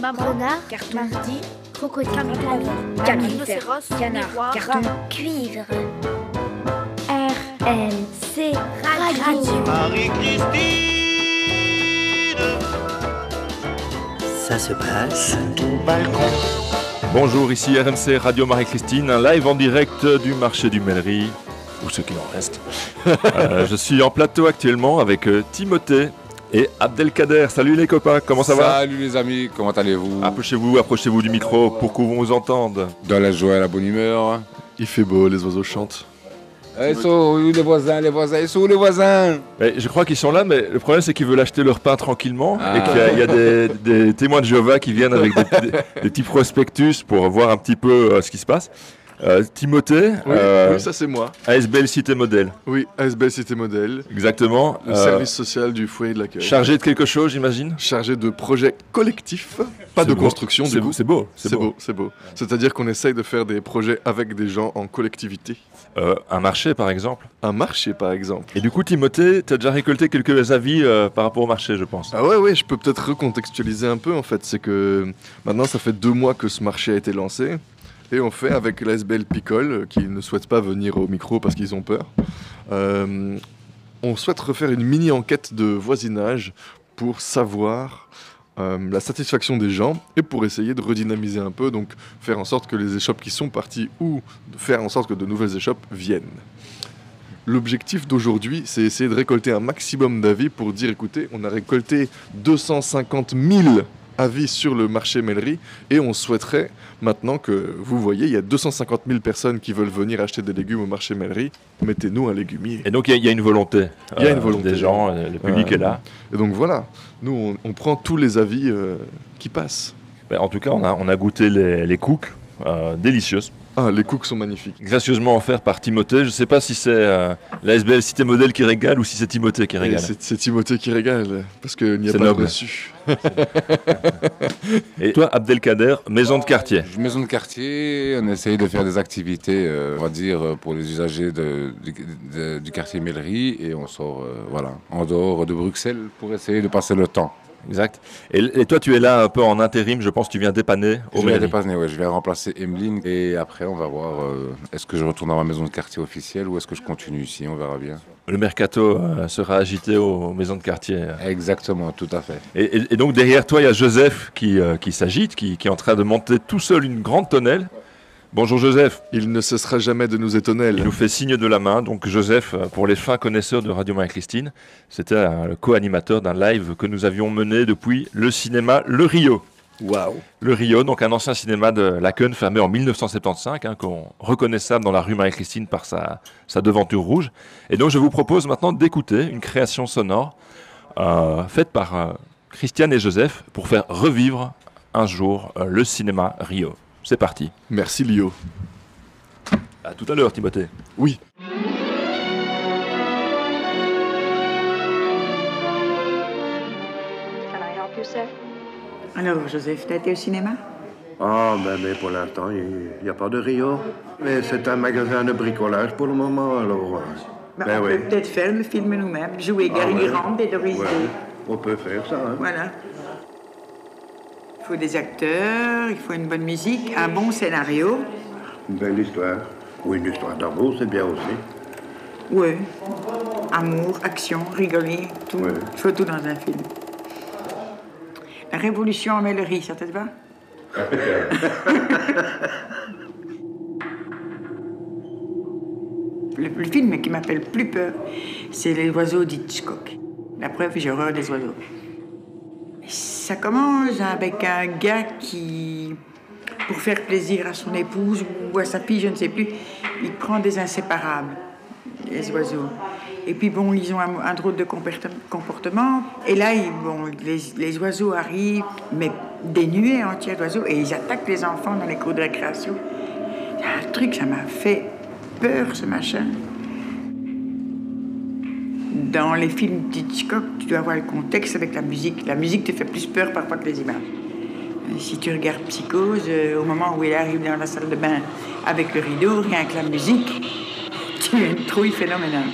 maman, renard, carton, mardi, crocodile, rhinocéros, canard, carton, cuivre. RMC Radio. Marie-Christine Ça se passe au balcon. Bonjour, ici RMC Radio Marie-Christine, un live en direct du marché du Mellerie, ou ce qu'il en reste. Euh, je suis en plateau actuellement avec euh, Timothée et Abdelkader. Salut les copains, comment ça va Salut les amis, comment allez-vous Approchez-vous, approchez-vous du micro pour qu'on vous entende. Dans la joie et la bonne humeur. Il fait beau, les oiseaux chantent. Eh, Ils sont où les voisins, les voisins, ils sont où les voisins Mais je crois qu'ils sont là, mais le problème c'est qu'ils veulent acheter leur pain tranquillement Ah. et qu'il y a, il y a des, des témoins de Jéhovah qui viennent avec des, des- des petits prospectus pour voir un petit peu euh, ce qui se passe. Euh, Timothée, Oui, euh, oui, ça c'est moi. ASBL Cité Modèle, Oui, ASBL Cité Modèle, exactement. le Euh, service social du foyer de l'accueil. Chargé de quelque chose, j'imagine? Chargé de projets collectifs, pas C'est de beau. construction C'est du beau, coup. c'est beau, C'est beau, c'est beau. C'est-à-dire qu'on essaye de faire des projets avec des gens en collectivité. Un marché, par exemple. Un marché par exemple. Et du coup, Timothée, tu as déjà récolté quelques avis par rapport au marché, je pense. Ah ouais, ouais, je peux peut-être recontextualiser un peu en fait. C'est que maintenant, ça fait deux mois que ce marché a été lancé. Et on fait avec l'ASBL Picole, euh, qui ne souhaite pas venir au micro parce qu'ils ont peur. euh, on souhaite refaire une mini-enquête de voisinage pour savoir euh, la satisfaction des gens et pour essayer de redynamiser un peu, donc faire en sorte que les échoppes qui sont parties ou faire en sorte que de nouvelles échoppes viennent. L'objectif d'aujourd'hui, c'est essayer de récolter un maximum d'avis pour dire écoutez, on a récolté 250 000 avis sur le marché Mellerie et on souhaiterait maintenant que vous voyez, il y a 250 000 personnes qui veulent venir acheter des légumes au marché Mellerie, mettez-nous un légumier. Et donc, il y, a- il y a une volonté. euh, Il y a une volonté. Des gens, euh, le public Euh, est là. Et donc voilà, nous on, on prend tous les avis euh, qui passent. Ben, en tout cas, on a, on a goûté les, les cooks, euh, délicieuses, Ah, les cooks sont magnifiques. gracieusement offerts par Timothée. Je ne sais pas si c'est euh, la SBL Cité Modèle qui régale ou si c'est Timothée qui régale. C'est c'est Timothée qui régale, parce qu'il n'y a C'est pas noble. de reçu. Et toi, Abdelkader, maison de quartier. Maison de quartier, on essaye de faire des activités, euh, on va dire, euh, pour les usagers de- du, de- du quartier Mellerie et on sort, euh, voilà, en dehors de Bruxelles pour essayer de passer le temps. Exact. Et, et toi, tu es là un peu en intérim, je pense que tu viens dépanner au je mairie. dépasser, ouais, je vais remplacer Emeline et après on va voir euh, est-ce que je retourne dans ma maison de quartier officielle ou est-ce que je continue ici, on verra bien. Le mercato euh, sera agité aux maisons de quartier. Exactement, tout à fait. Et, et- et donc derrière toi, il y a Joseph qui, euh, qui s'agite, qui, qui est en train de monter tout seul une grande tonnelle. Bonjour Joseph, Il ne cessera jamais de nous étonner. il nous fait signe de la main. Donc Joseph, pour les fins connaisseurs de Radio Marie-Christine, c'était le co-animateur d'un live que nous avions mené depuis le cinéma Le Rio. Waouh Le Rio, donc un ancien cinéma de Laken fermé en 1975, hein, qu'on reconnaissable dans la rue Marie-Christine par sa, sa devanture rouge. Et donc je vous propose maintenant d'écouter une création sonore euh, faite par euh, Christiane et Joseph pour faire revivre un jour euh, le cinéma Rio. C'est parti. Merci Lio. À tout à l'heure, Timothée. Oui. Alors, Joseph, t'as été au cinéma? Ah, ben, mais pour l'instant, il n'y a pas de Rio. Mais c'est un magasin de bricolage pour le moment, alors. Bah, ben On oui. peut peut-être faire le film nous-mêmes, jouer Ah, Gary ouais. Et Doris Ouais. Day. On peut faire ça, hein. Voilà. Il faut des acteurs, il faut une bonne musique, un bon scénario. Une belle histoire. Ou une histoire d'amour, c'est bien aussi. Ouais. Amour, action, rigoler, tout. Ouais. Il faut tout dans un film. La révolution en Mellerie, ça te va? Le, le film qui m'appelle plus peur, c'est Les oiseaux d'Hitchcock. La preuve, j'ai horreur des oiseaux. Ça commence avec un gars qui, pour faire plaisir à son épouse ou à sa fille, je ne sais plus, il prend des inséparables, les oiseaux. Et puis bon, ils ont un, drôle de comporte- comportement. Et là, ils- bon, les, les oiseaux arrivent, mais des nuées entières d'oiseaux, et ils attaquent les enfants dans les cours de récréation. Il un truc, ça m'a fait peur, ce machin. Dans les films d'Hitchcock, tu dois avoir le contexte avec la musique. La musique te fait plus peur parfois que les images. Euh, Si tu regardes Psychose, euh, au moment où il arrive dans la salle de bain avec le rideau, rien que la musique, tu as une trouille phénoménale.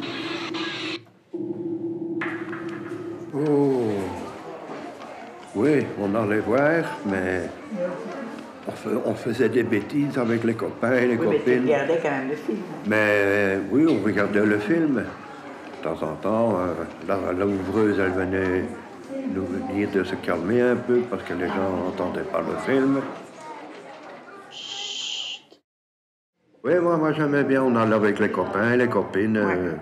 Oh. Oui, on allait voir, mais on, faisait des bêtises avec les copains et les Oui, mais tu copines. regardais quand même le film. Mais euh, oui, on regardait le film. De temps en temps, euh, la, la ouvreuse, elle venait nous dire de se calmer un peu parce que les gens n'entendaient pas le film. Oui, moi, moi j'aimais bien, on allait avec les copains et les copines. euh,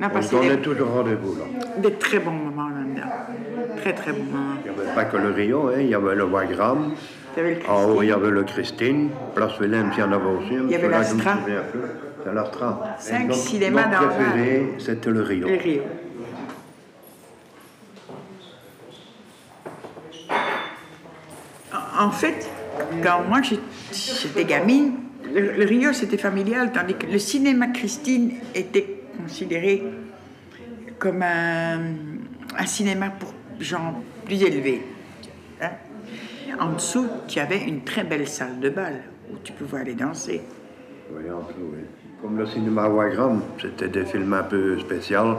On donnait des, toujours rendez-vous là. des très bons moments là-dedans. Très, très bons moments. Il n'y avait pas que le Rio, hein, il y avait le Wagram. En haut, il y avait le Christine. Place Willem, il y en avait aussi. Il y avait plus. C'est l'Astra. Cinq notre- cinémas notre dans préféré, c'était le Rio. Le Rio. En- fait, quand moi j'étais gamine, le, le Rio c'était familial, tandis que le cinéma Christine était considéré comme un, un cinéma pour gens plus élevés. hein. En dessous, tu avais une très belle salle de bal où tu pouvais aller danser. Oui, en tout, oui. Comme le cinéma Wagram, c'était des films un peu spéciaux.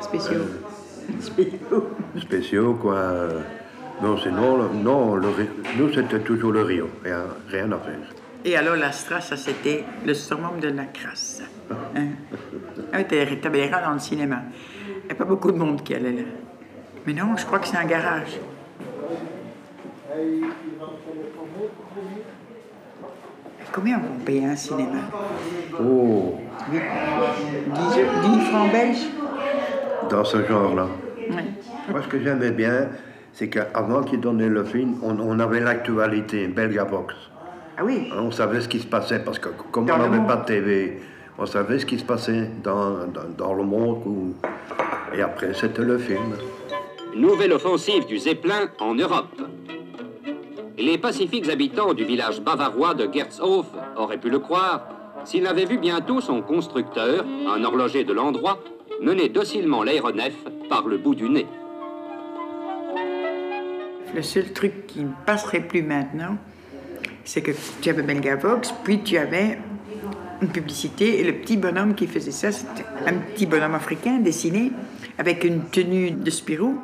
Spéciaux. Spéciaux. Spéciaux, quoi. Non, sinon, non, le nous, c'était toujours le Rio. Rien, rien à faire. Et alors, l'Astra, ça, c'était le summum de la crasse. Hein? Ah, rats dans le cinéma. Il n'y a pas beaucoup de monde qui allait là. Mais non, je crois que c'est un garage. Combien on paye un cinéma Oh, 10, 10 francs belges dans ce genre-là. Ouais. Moi, ce que j'aimais bien, c'est qu'avant qu'ils donnaient le film, on, on avait l'actualité, Belgavox. Ah oui, On savait ce qui se passait parce que comme Dans on n'avait pas de TV, on savait ce qui se passait dans, dans, dans le monde. ou- Et après, c'était le film. Nouvelle offensive du Zeppelin en Europe. Les pacifiques habitants du village bavarois de Gershof auraient pu le croire s'ils n'avaient vu bientôt son constructeur, un horloger de l'endroit, mener docilement l'aéronef par le bout du nez. le seul truc qui ne passerait plus maintenant, c'est que tu avais Belgavox, puis tu avais une publicité, et le petit bonhomme qui faisait ça, c'était un petit bonhomme africain dessiné avec une tenue de Spirou.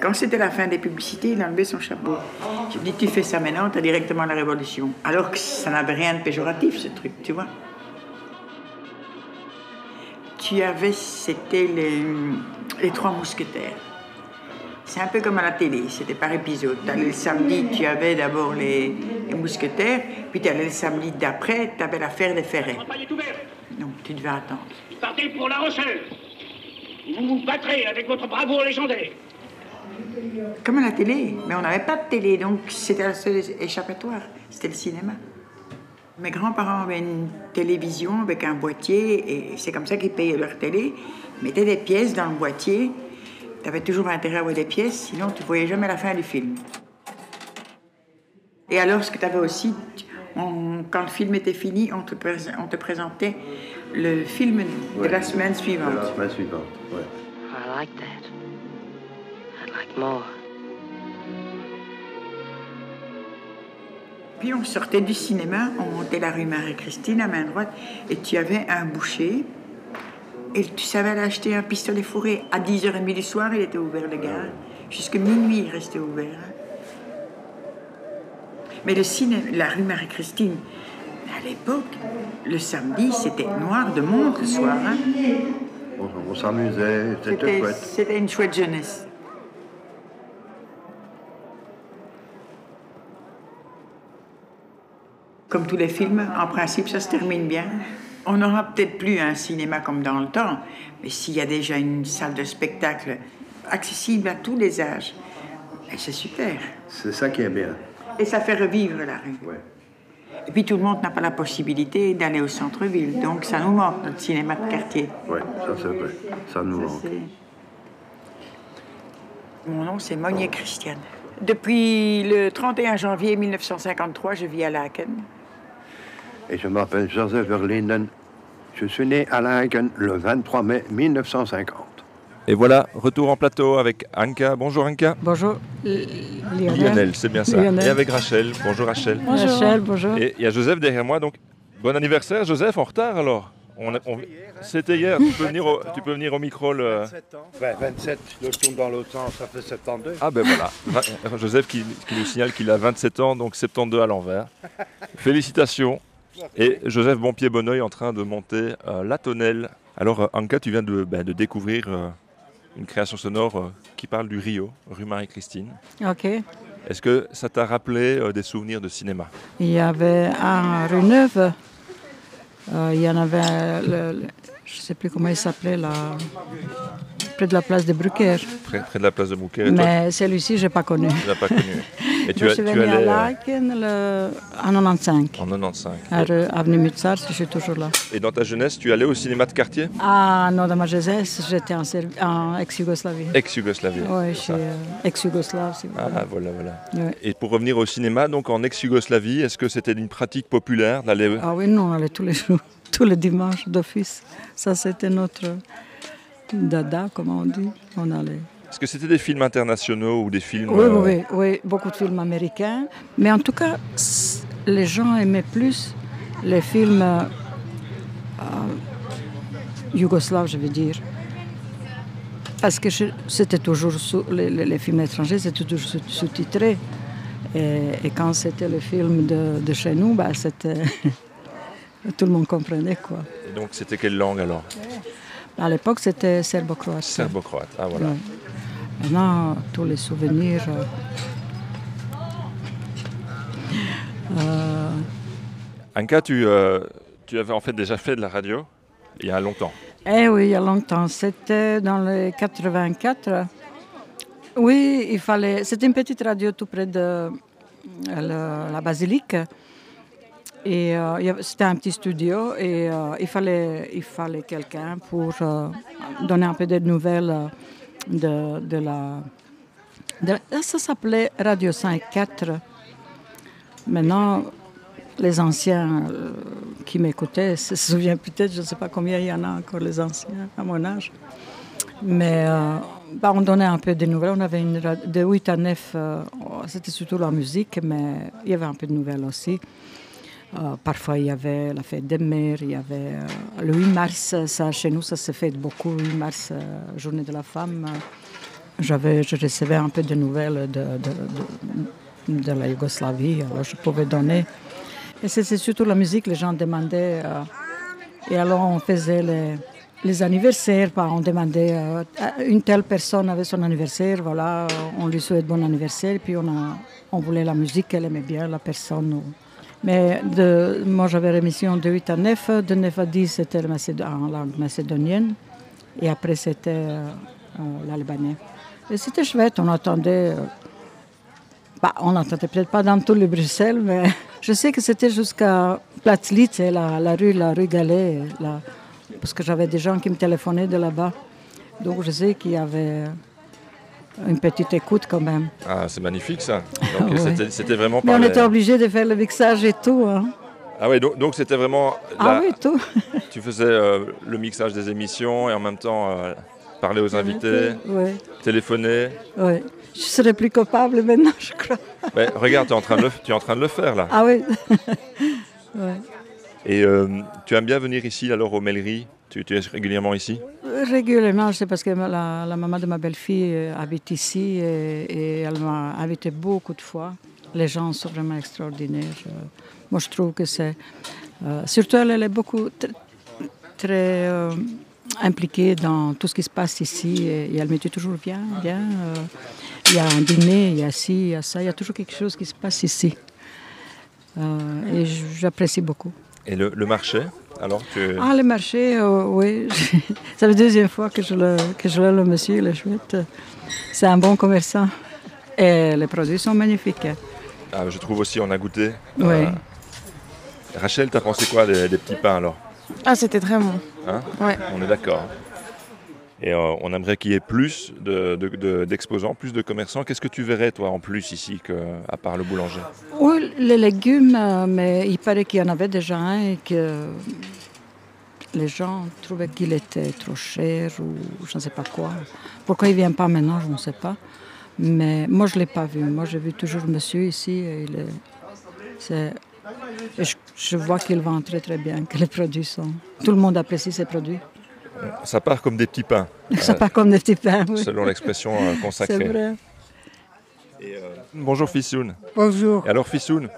Quand c'était la fin des publicités, il enlevait son chapeau. Je dis, tu fais ça maintenant, tu as directement la révolution. Alors que ça n'avait rien de péjoratif, ce truc, tu vois. Tu avais, c'était les, les trois mousquetaires. C'est un peu comme à la télé, c'était par épisode. T'allais le samedi, tu avais d'abord les, les mousquetaires, puis tu allais le samedi d'après, tu avais l'affaire des ferrets. Donc tu devais attendre. Partez pour la Rocheuse. Vous vous battrez avec votre bravoure légendaire. Comme à la télé, mais on n'avait pas de télé, donc c'était le seul échappatoire, c'était le cinéma. Mes grands-parents avaient une télévision avec un boîtier, et c'est comme ça qu'ils payaient leur télé. Ils mettaient des pièces dans le boîtier. Tu avais toujours intérêt à voir des pièces, sinon tu voyais jamais la fin du film. Et alors, ce que tu avais aussi, on- quand le film était fini, on te, prés- on te présentait le film de la semaine De suivante. la semaine suivante. ouais. I like that. Puis on sortait du cinéma, on montait la rue Marie-Christine à main droite, et tu avais un boucher, et tu savais aller acheter un pistolet fourré. À 10h30 du soir, il était ouvert le gars. Jusque minuit, il restait ouvert. Mais le cinéma, la rue Marie-Christine, à l'époque, le samedi, c'était noir de monde le soir. hein. On, on s'amusait, c'était C'était chouette. c'était une chouette jeunesse. Comme tous les films, en principe, ça se termine bien. On n'aura peut-être plus un cinéma comme dans le temps, mais s'il y a déjà une salle de spectacle accessible à tous les âges, ben, c'est super. C'est ça qui est bien. Et ça fait revivre la rue. Ouais. Et puis tout le monde n'a pas la possibilité d'aller au centre-ville, donc ça nous manque, notre cinéma de quartier. Ouais, ça c'est vrai. Ça nous Ça, manque. Mon nom, c'est Monier Christiane. Depuis le 31 janvier 1953, je vis à Laken. Et je m'appelle Joseph Verlinden. Je suis né à Laken le 23 mai 1950. Et voilà, retour en plateau avec Anka. Bonjour Anka. Bonjour. Lionel, c'est bien ça. Lionel. Et avec Rachel. Bonjour Rachel. Rachel, bonjour. Et il y a Joseph derrière moi, donc bon anniversaire Joseph, en retard alors On a- on- C'était hier, tu peux, venir au, tu peux venir au micro. Le... Ben, 27, je tourne dans l'autre sens, ça fait 72. Ah ben voilà, Joseph qui, qui nous signale qu'il a 27 ans, donc 72 à l'envers. Félicitations. Et Joseph Bonpied-Bonneuil en train de monter euh, la tonnelle. Alors euh, Anka, tu viens de, ben, de découvrir euh, une création sonore qui parle du Rio, rue Marie-Christine. Ok. Est-ce que ça t'a rappelé des souvenirs de cinéma? Il y avait un rue Neuve. Il y en avait, le- le- je ne sais plus comment il s'appelait, là, près de la place de Brucker. près, près de la place de toi, Mais celui-ci, je n'ai pas connu. L'as pas connu. Et tu, as, je suis tu venue allais à euh, Laken le, en 95, en 95. à rue Avenue Mutsar, je suis toujours là. Et dans ta jeunesse, tu allais au cinéma de quartier? Ah non, dans ma jeunesse, j'étais en, ex-Yougoslavie. Ex-Yougoslavie. Oui, je suis euh, ex-Yougoslave. si. Ah voilà, voilà. Ouais. Et pour revenir au cinéma, donc en ex-Yougoslavie, est-ce que c'était une pratique populaire d'aller Ah oui, non, on allait tous les jours, tous les dimanches d'office. Ça, c'était notre dada, comme on dit. On allait. Est-ce que c'était des films internationaux ou des films Oui, euh, oui, oui, oui, beaucoup de films américains. Mais en tout cas, les gens aimaient plus les films euh, euh, yougoslaves, je veux dire. Parce que c'était toujours sous- les, films étrangers, c'était toujours sous- sous-titré. Et, et quand c'était le film de, de chez nous, bah, c'était tout le monde comprenait quoi. Et donc c'était quelle langue alors? À l'époque, c'était serbo-croate. Serbo-croate. Ah voilà. Ouais. Maintenant, tous les souvenirs. euh, euh, Anka, tu, euh, tu avais en fait déjà fait de la radio il y a longtemps. eh oui, il y a longtemps. C'était dans les 84. Oui, il fallait. C'était une petite radio tout près de la, la basilique. Et euh, c'était un petit studio et euh, il fallait, il fallait quelqu'un pour euh, donner un peu de nouvelles de, la. ah, ça s'appelait Radio 5.4. Maintenant, les anciens euh, qui m'écoutaient se souviennent peut-être, je ne sais pas combien il y en a encore, les anciens à mon âge. Mais euh, bah, on donnait un peu de nouvelles. On avait une de 8 à 9, euh, c'était surtout la musique, mais il y avait un peu de nouvelles aussi. Euh, parfois, il y avait la fête des mères, il y avait euh, le 8 mars, ça, chez nous, ça se fête beaucoup, 8 mars, euh, journée de la femme. J'avais, je recevais un peu de nouvelles de, de- la Yougoslavie, alors je pouvais donner. Et c'était surtout la musique, les gens demandaient. et alors on faisait les, les anniversaires, on demandait, une telle personne avait son anniversaire, voilà, on lui souhaite bon anniversaire, puis on, a, on voulait la musique qu'elle aimait bien, la personne. Mais moi j'avais l'émission de 8 à 9, de 9 à 10 c'était en langue macédonienne, et après c'était euh, euh, l'albanais. Et c'était chouette, on attendait. euh, bah, on n'entendait peut-être pas dans tout le Bruxelles, mais je sais que c'était jusqu'à Platzlitz, et la, la rue, la rue là, parce que j'avais des gens qui me téléphonaient de là-bas. Donc je sais qu'il y avait une petite écoute quand même. Ah, c'est magnifique ça. Ouais. c'était- vraiment Mais on les- était obligé de faire le mixage et tout. hein. Ah ouais, donc c'était vraiment. Ah la- oui, tout. Tu faisais euh, le mixage des émissions et en même temps euh, parler aux invités, Oui, téléphoner. oui. Je serais plus coupable maintenant, je crois. Ouais, regarde, tu es, en train de le- tu es en train de le faire là. Ah oui. Ouais. Et euh, tu aimes bien venir ici alors aux Mêleries tu, es régulièrement ici? Régulièrement, c'est parce que la, la maman de ma belle-fille euh, habite ici et, elle m'a invité beaucoup de fois. Les gens sont vraiment extraordinaires. Euh, Moi, je trouve que c'est. euh, surtout, elle, est beaucoup tr- très euh, impliquée dans tout ce qui se passe ici et, elle me dit toujours viens. euh, Il y a un dîner, il y a ci, il y a ça, il y a toujours quelque chose qui se passe ici. Euh, et j'apprécie beaucoup. Et le, le marché alors tu... Ah, le marché, euh, oui. C'est la deuxième fois que je le, que je le, le monsieur, il est chouette. C'est un bon commerçant. Et les produits sont magnifiques. Ah, Je trouve aussi, on a goûté. Oui. Euh, Rachel, t'as pensé quoi des, des petits pains alors? Ah, c'était très bon. Hein? Ouais. On est d'accord. Et euh, on aimerait qu'il y ait plus de- de- de- d'exposants, plus de commerçants. Qu'est-ce que tu verrais, toi, en plus ici, que, à part le boulanger? Oui, les légumes, euh, mais il paraît qu'il y en avait déjà un et que les gens trouvaient qu'il était trop cher ou je ne sais pas quoi. Pourquoi il ne vient pas maintenant, je ne sais pas. Mais moi, je ne l'ai pas vu. Moi, j'ai vu toujours monsieur ici. Je vois qu'il vend très très bien, que les produits sont. Tout le monde apprécie ses produits. Ça part comme des petits pains. Ça euh, part comme des petits pains. oui. Selon l'expression euh, consacrée. C'est vrai. Et, euh, bonjour Fissoun. Bonjour. Et alors Fissoun,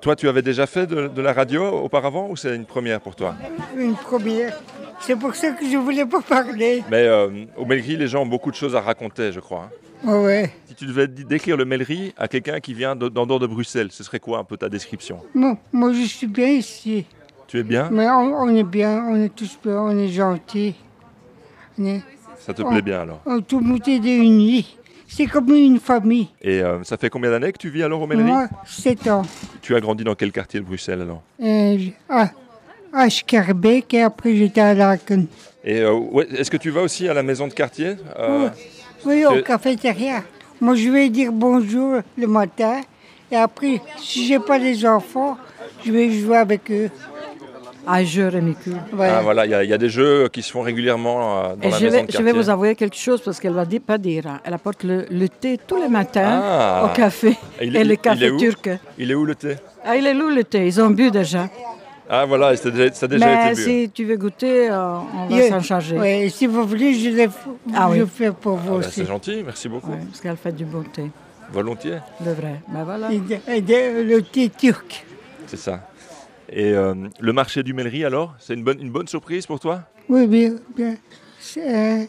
toi tu avais déjà fait de, de la radio auparavant ou c'est une première pour toi? Une première. C'est pour ça que je voulais pas parler. Mais euh, au Mellerie, les gens ont beaucoup de choses à raconter, je crois. hein. Ouais. Si tu devais d- décrire le Mellerie à quelqu'un qui vient de- d'en dehors de Bruxelles, ce serait quoi un peu ta description? Moi, moi, je suis bien ici. Tu es bien Mais on, on est bien, on est tous bien, on est gentils. On est- Ça te on- plaît bien alors On tout le monde est réunis. C'est comme une famille. Et euh, ça fait combien d'années que tu vis alors au Mellerie Moi, 7 ans. Tu as grandi dans quel quartier de Bruxelles alors Euh, à, à Scarbeck et après j'étais à Laken. Et euh, ouais, est-ce que tu vas aussi à la maison de quartier Euh, Oui, au cafétéria. Moi, je vais dire bonjour le matin. Et après, si j'ai pas les enfants, je vais jouer avec eux. Ah, je Rémicu. Ah voilà, il y, a- il y a des jeux qui se font régulièrement euh, dans Et la je maison vais, de je quartier. vais vous avouer quelque chose parce qu'elle va di- pas dire. hein. Elle apporte le, le thé tous les matins Ah. au café. Et il il- le il est café turc. Il est où le thé? Ah, il est où le thé? Ils ont bu déjà. Ah voilà, ça a déjà, ça a déjà Mais été bu. si tu veux goûter, euh, on va s'en charger. ouais, si vous voulez, je le Ah je oui. fais pour vous Ah bah, aussi. c'est gentil, merci beaucoup. Ouais, parce qu'elle fait du bon thé. Volontiers, Le vrai. Ben voilà. Et de- et de- le thé turc. c'est ça. Et euh, le marché du Mellerie alors, c'est une bonne, une bonne surprise pour toi? Oui, bien. bien. Euh,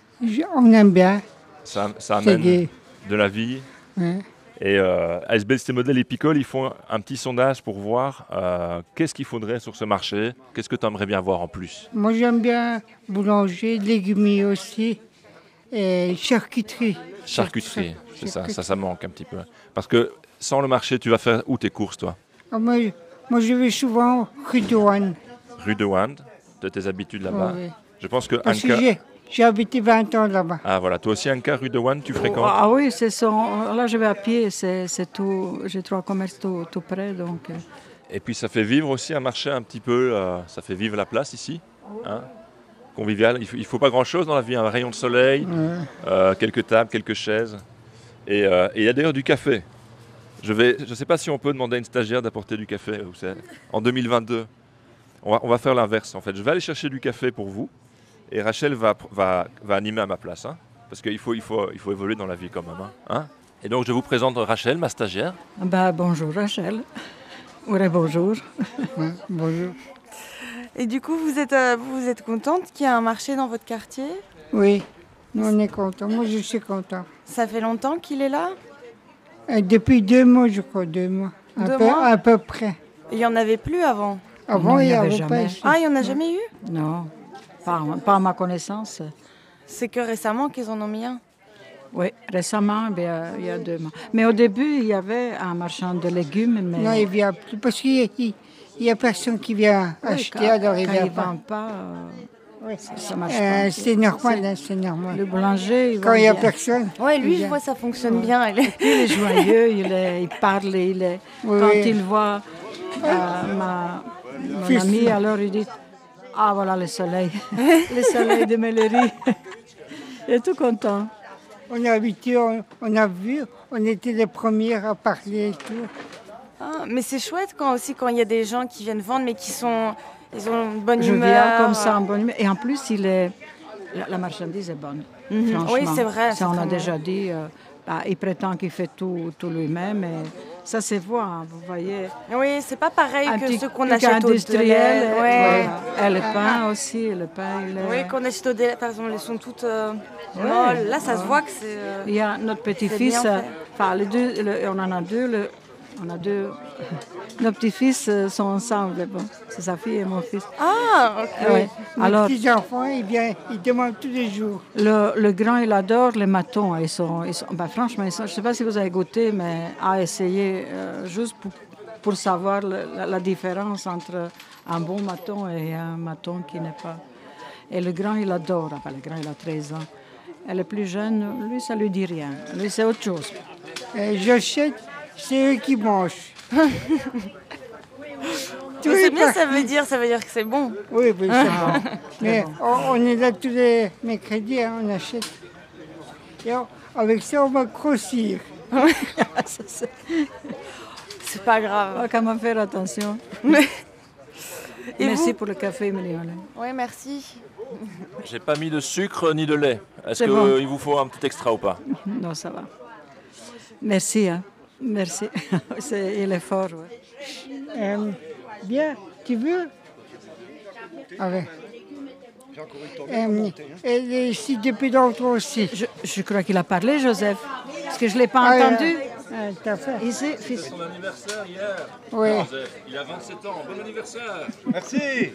on aime bien. ça, amène des- de la vie. Ouais. Et euh, ASBL, c'était modèle et Picole, ils font un petit sondage pour voir euh, qu'est-ce qu'il faudrait sur ce marché, qu'est-ce que tu aimerais bien voir en plus? Moi, j'aime bien boulanger, légumier aussi, et charcuterie. Charcuterie, c'est ça, ça, ça manque un petit peu. Parce que sans le marché, tu vas faire où tes courses toi? Ah, moi, moi, je vais souvent rue de Wanne. Rue de Wand, de tes habitudes là-bas. Ouais. Je pense que Parce Anka... j'ai- j'ai habité 20 ans là-bas. Ah voilà, toi aussi Anka, rue de Wand, tu fréquentes Ah oui, c'est son. Là, je vais à pied. C'est tout. J'ai trois commerces tout, tout près. Donc, euh, Et puis ça fait vivre aussi un marché un petit peu, euh, ça fait vivre la place ici. hein, convivial. Il faut, il faut pas grand-chose dans la vie, un rayon de soleil, Ouais. euh, quelques tables, quelques chaises. Et euh, et il y a d'ailleurs du café. Je ne je sais pas si on peut demander à une stagiaire d'apporter du café ou en 2022. On va, on va faire l'inverse en fait. Je vais aller chercher du café pour vous et Rachel va, va, va animer à ma place. hein, parce qu'il faut, il faut, il faut évoluer dans la vie quand même. hein, hein. Et donc je vous présente Rachel, ma stagiaire. ben, bonjour Rachel. Oui, bonjour. bonjour. Et du coup, vous êtes, euh, vous êtes contente qu'il y ait un marché dans votre quartier? Oui, nous, on est contents. Moi, je suis content. Ça fait longtemps qu'il est là? Depuis deux mois, je crois, deux mois. À, Deux peu, mois à peu près. Il n'y en avait plus avant Avant, Non, il n'y avait jamais. pas ici. Ah, il n'y en a jamais eu? Non, pas, pas à ma connaissance. C'est que récemment qu'ils en ont mis un. Oui, récemment, ben, il y a deux mois. Mais au début, il y avait un marchand de légumes, mais... Non, il ne vient plus. Parce qu'il n'y a, personne qui vient Oui, acheter, quand- alors il vient pas. vend pas, euh, ça, ça marche Euh, pas. c'est normal, hein, c'est normal. Le boulanger, il Quand il n'y a bien. personne. Ouais, lui, je vois, ça fonctionne bien. Il est- Il est joyeux, il, est, il parle, il est... Oui, Quand oui. il voit euh, ma, mon Fils. ami, alors il dit « Ah, voilà le soleil, le soleil de Mellerie. » Il est tout content. On a habité, on, on a vu, on était les premières à parler et tout. Ah, mais c'est chouette quand aussi quand il y a des gens qui viennent vendre mais qui sont ils ont une bonne Je humeur. viens comme ça en bonne humeur. Et en plus, il est... la, la marchandise est bonne. Mhm. franchement. Oui, c'est vrai, Ça, on a déjà dit. euh, bah, il prétend qu'il fait tout, tout lui-même. Et ça se voit, hein, vous voyez. Oui, c'est pas pareil Un que petit ceux qu'on achète au industriel. et Ouais. Et le pain aussi, le pain, est... Oui, qu'on achète au délai, par exemple, elles sont toutes euh, Ouais. molles. Là, ça se voit que c'est. euh, Il y a notre petit-fils, euh, enfin les deux, le- on en a deux, le- on a deux. Nos petits-fils euh, sont ensemble, bon, c'est sa fille et mon fils. Ah, ok. Ouais. Mes Alors, petits-enfants, ils, viennent, ils demandent tous les jours. le, le grand, il adore les matons. Ils sont, ils sont, ben, franchement, ils sont- je ne sais pas si vous avez goûté, mais à essayer euh, juste pour, pour savoir le- la, la différence entre un bon maton et un maton qui n'est pas. Et le grand, il adore. Enfin, le grand, il a 13 ans. Et le plus jeune, lui, ça lui dit rien. Lui, c'est autre chose. Euh, J'achète, c'est eux qui mangent. C'est bien, ça veut dire, ça veut dire que c'est bon. Oui, oui, c'est bon. C'est Mais on, on est là tous les mercredis, hein, on achète. Et on- avec ça, on va grossir. C'est pas grave. On va quand même faire attention. Et merci pour le café, Miriam. Oui, merci. J'ai pas mis de sucre ni de lait. Est-ce qu'il bon. vous faut un petit extra ou pas? Non, ça va. Merci, hein. Merci. Il est fort, ouais. Euh, bien, tu veux? Ah ouais. Euh, et ici depuis longtemps aussi? Je, je crois qu'il a parlé, Joseph. Parce que je ne l'ai pas Ah, entendu. Ah, tout à fait. Ici, fils. Son anniversaire hier. Oui. Il a 27 ans. Bon anniversaire. Merci.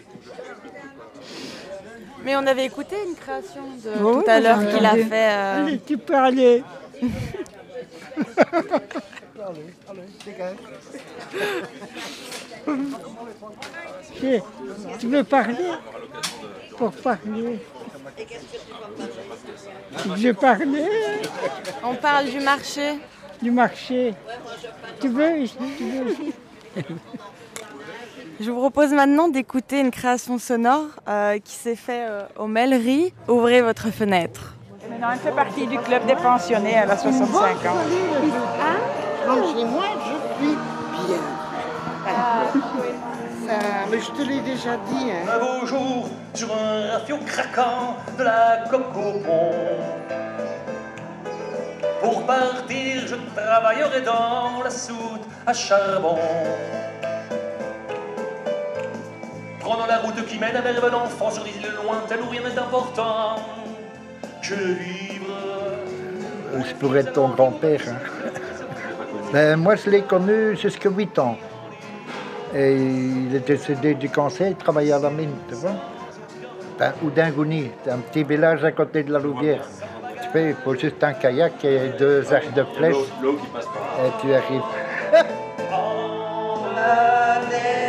Mais on avait écouté une création de tout à l'heure qu'il a fait. euh, Allez, tu peux aller. Tu- Tu veux parler Pour parler? Tu veux parler? On parle du marché. Du marché. Tu veux, tu veux? Je vous propose maintenant d'écouter une création sonore euh, qui s'est faite euh, aux Melleries. Ouvrez votre fenêtre. Maintenant, elle fait partie du club des pensionnés, elle a 65 ans. Donc chez moi, je suis bien. Ça, mais je te l'ai déjà dit. Hein. Un beau jour, sur un rafio craquant de la coque au pont. Pour partir, je travaillerai dans la soute à charbon. Prenons la route qui mène vers l'enfant sur des îles lointaines où rien n'est important de vivre. Je pourrais être ton grand-père. hein. Ben, moi, je l'ai connu jusqu'à 8 ans. Et il est décédé du cancer, il travaillait à la mine, tu vois. Ben, Oudingouni, c'est un petit village à côté de la Louvière. Tu fais, il faut juste un kayak et deux arcs de flèche. Et tu arrives. Emmenez-moi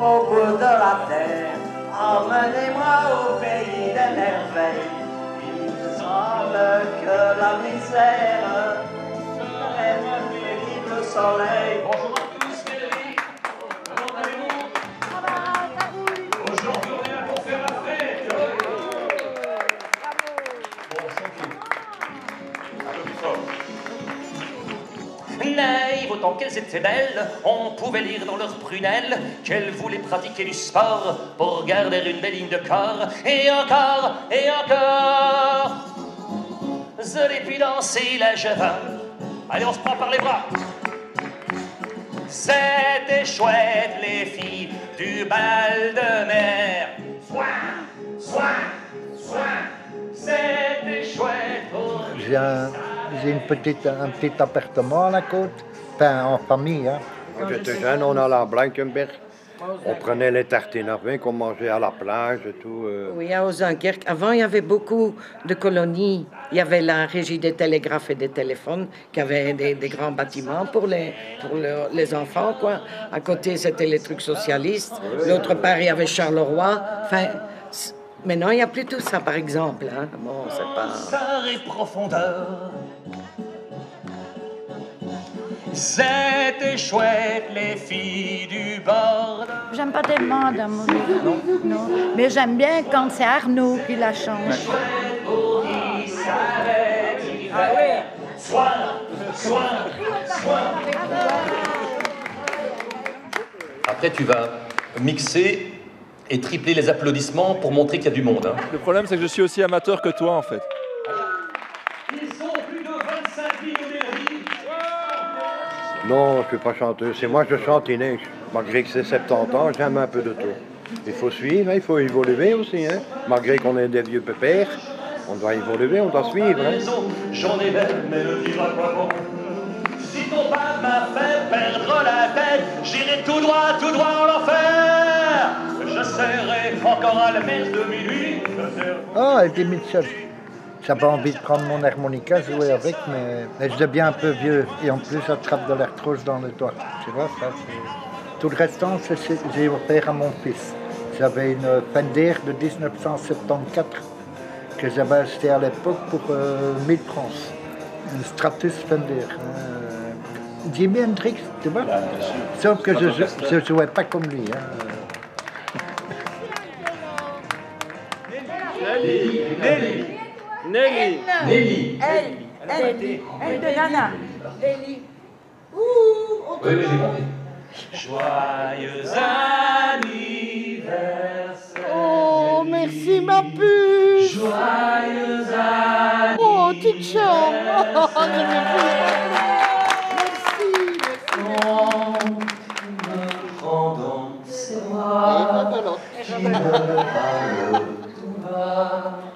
au bout de la terre, emmenez-moi au pays des merveilles. Il me semble que la misère soleil. Bonjour à tous, Mélanie. Comment allez-vous? Aujourd'hui, on est là pour faire la fête. Bon, chantez. Un peu plus fort. Naïves autant qu'elles étaient belles, on pouvait lire dans leurs prunelles qu'elles voulaient pratiquer du sport pour garder une belle ligne de corps. Et encore, et encore, je l'ai pu danser la java. Allez, on se prend par les bras. C'était chouette, les filles du bal de mer. Soin, soin, soin, c'était chouette. pour J'ai un, j'ai une petite, un petit appartement à la côte, enfin en famille. Hein. Quand j'étais jeune, on allait à Blankenberg. On prenait les tartines à pain qu'on mangeait à la plage et tout. euh. Oui, à Ozenkerk. Avant, il y avait beaucoup de colonies. Il y avait la régie des télégraphes et des téléphones, qui avait des, des grands bâtiments pour les, pour le- les enfants, quoi. À côté, c'était les trucs socialistes. L'autre part, il y avait Charleroi. Enfin, maintenant, il n'y a plus tout ça, par exemple. hein. Bon, c'est pas... Et profondeur. C'était chouette, les filles du bord. J'aime pas tellement dans mon livre, non. Mais j'aime bien quand c'est Arnaud qui la s'arrête, il fait soin, soin, soin. Après, tu vas mixer et tripler les applaudissements pour montrer qu'il y a du monde. hein. Le problème, c'est que je suis aussi amateur que toi, en fait. Non, je ne suis pas chanteur. C'est moi, je chante Inès. Malgré que c'est 70 ans, j'aime un peu de tout. Il faut suivre, hein, il faut évoluer aussi. Hein. Malgré qu'on est des vieux pépères, on doit évoluer, on doit suivre. hein. J'en ai belle, mais le vivre à quoi bon? Si ton père m'a fait perdre la tête, j'irai tout droit, tout droit en l'enfer. Je serai encore à la messe de minuit. Ah, et puis Mitchell. J'avais envie de prendre mon harmonica, jouer avec, mais, mais je deviens un peu vieux. Et en plus, j'attrape de l'arthrose dans le doigt. Tu vois, ça. Tout le restant, j'ai offert à mon fils. J'avais une Fender de 1974 que j'avais acheté à l'époque pour euh, 1000 francs. Une Stratus Fender. euh, Jimi Hendrix, tu vois? Sauf que je ne jouais pas comme lui. hein. Nelly, Nelly. Elle, elle, elle de Nana. Nelly. Ouh, on Oui, oui, j'ai compris. Joyeux anniversaire. Oh, merci ma puce. Joyeux anniversaire. Oh, chambre. Oh, me dans ses bras, qui me parle tout bas.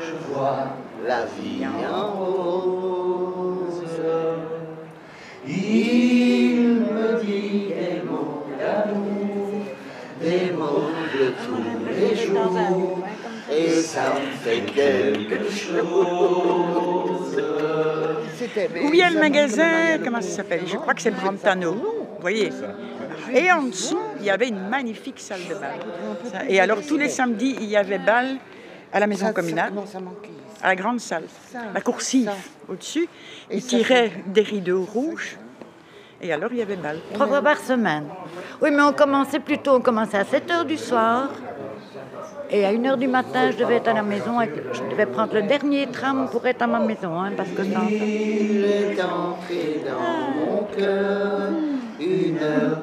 Je vois la vie en rose. Il me dit des mots d'amour, des mots de tous les jours, et ça me fait quelque chose. Où il y a le magasin, comment ça s'appelle? Je crois que c'est Brantano. Vous voyez? Et en dessous, il y avait une magnifique salle de bal. Et alors, tous les samedis, il y avait bal à la maison communale, à la grande salle, la coursive au-dessus. Ils tiraient des rideaux rouges. Et alors, il y avait bal. Trois fois par semaine. Oui, mais on commençait plutôt, on commençait à 7 h du soir. Et à 1 h du matin, je devais être à la maison. avec- Je devais prendre le dernier tram pour être à ma maison, hein, parce que. Il est entré dans mon cœur une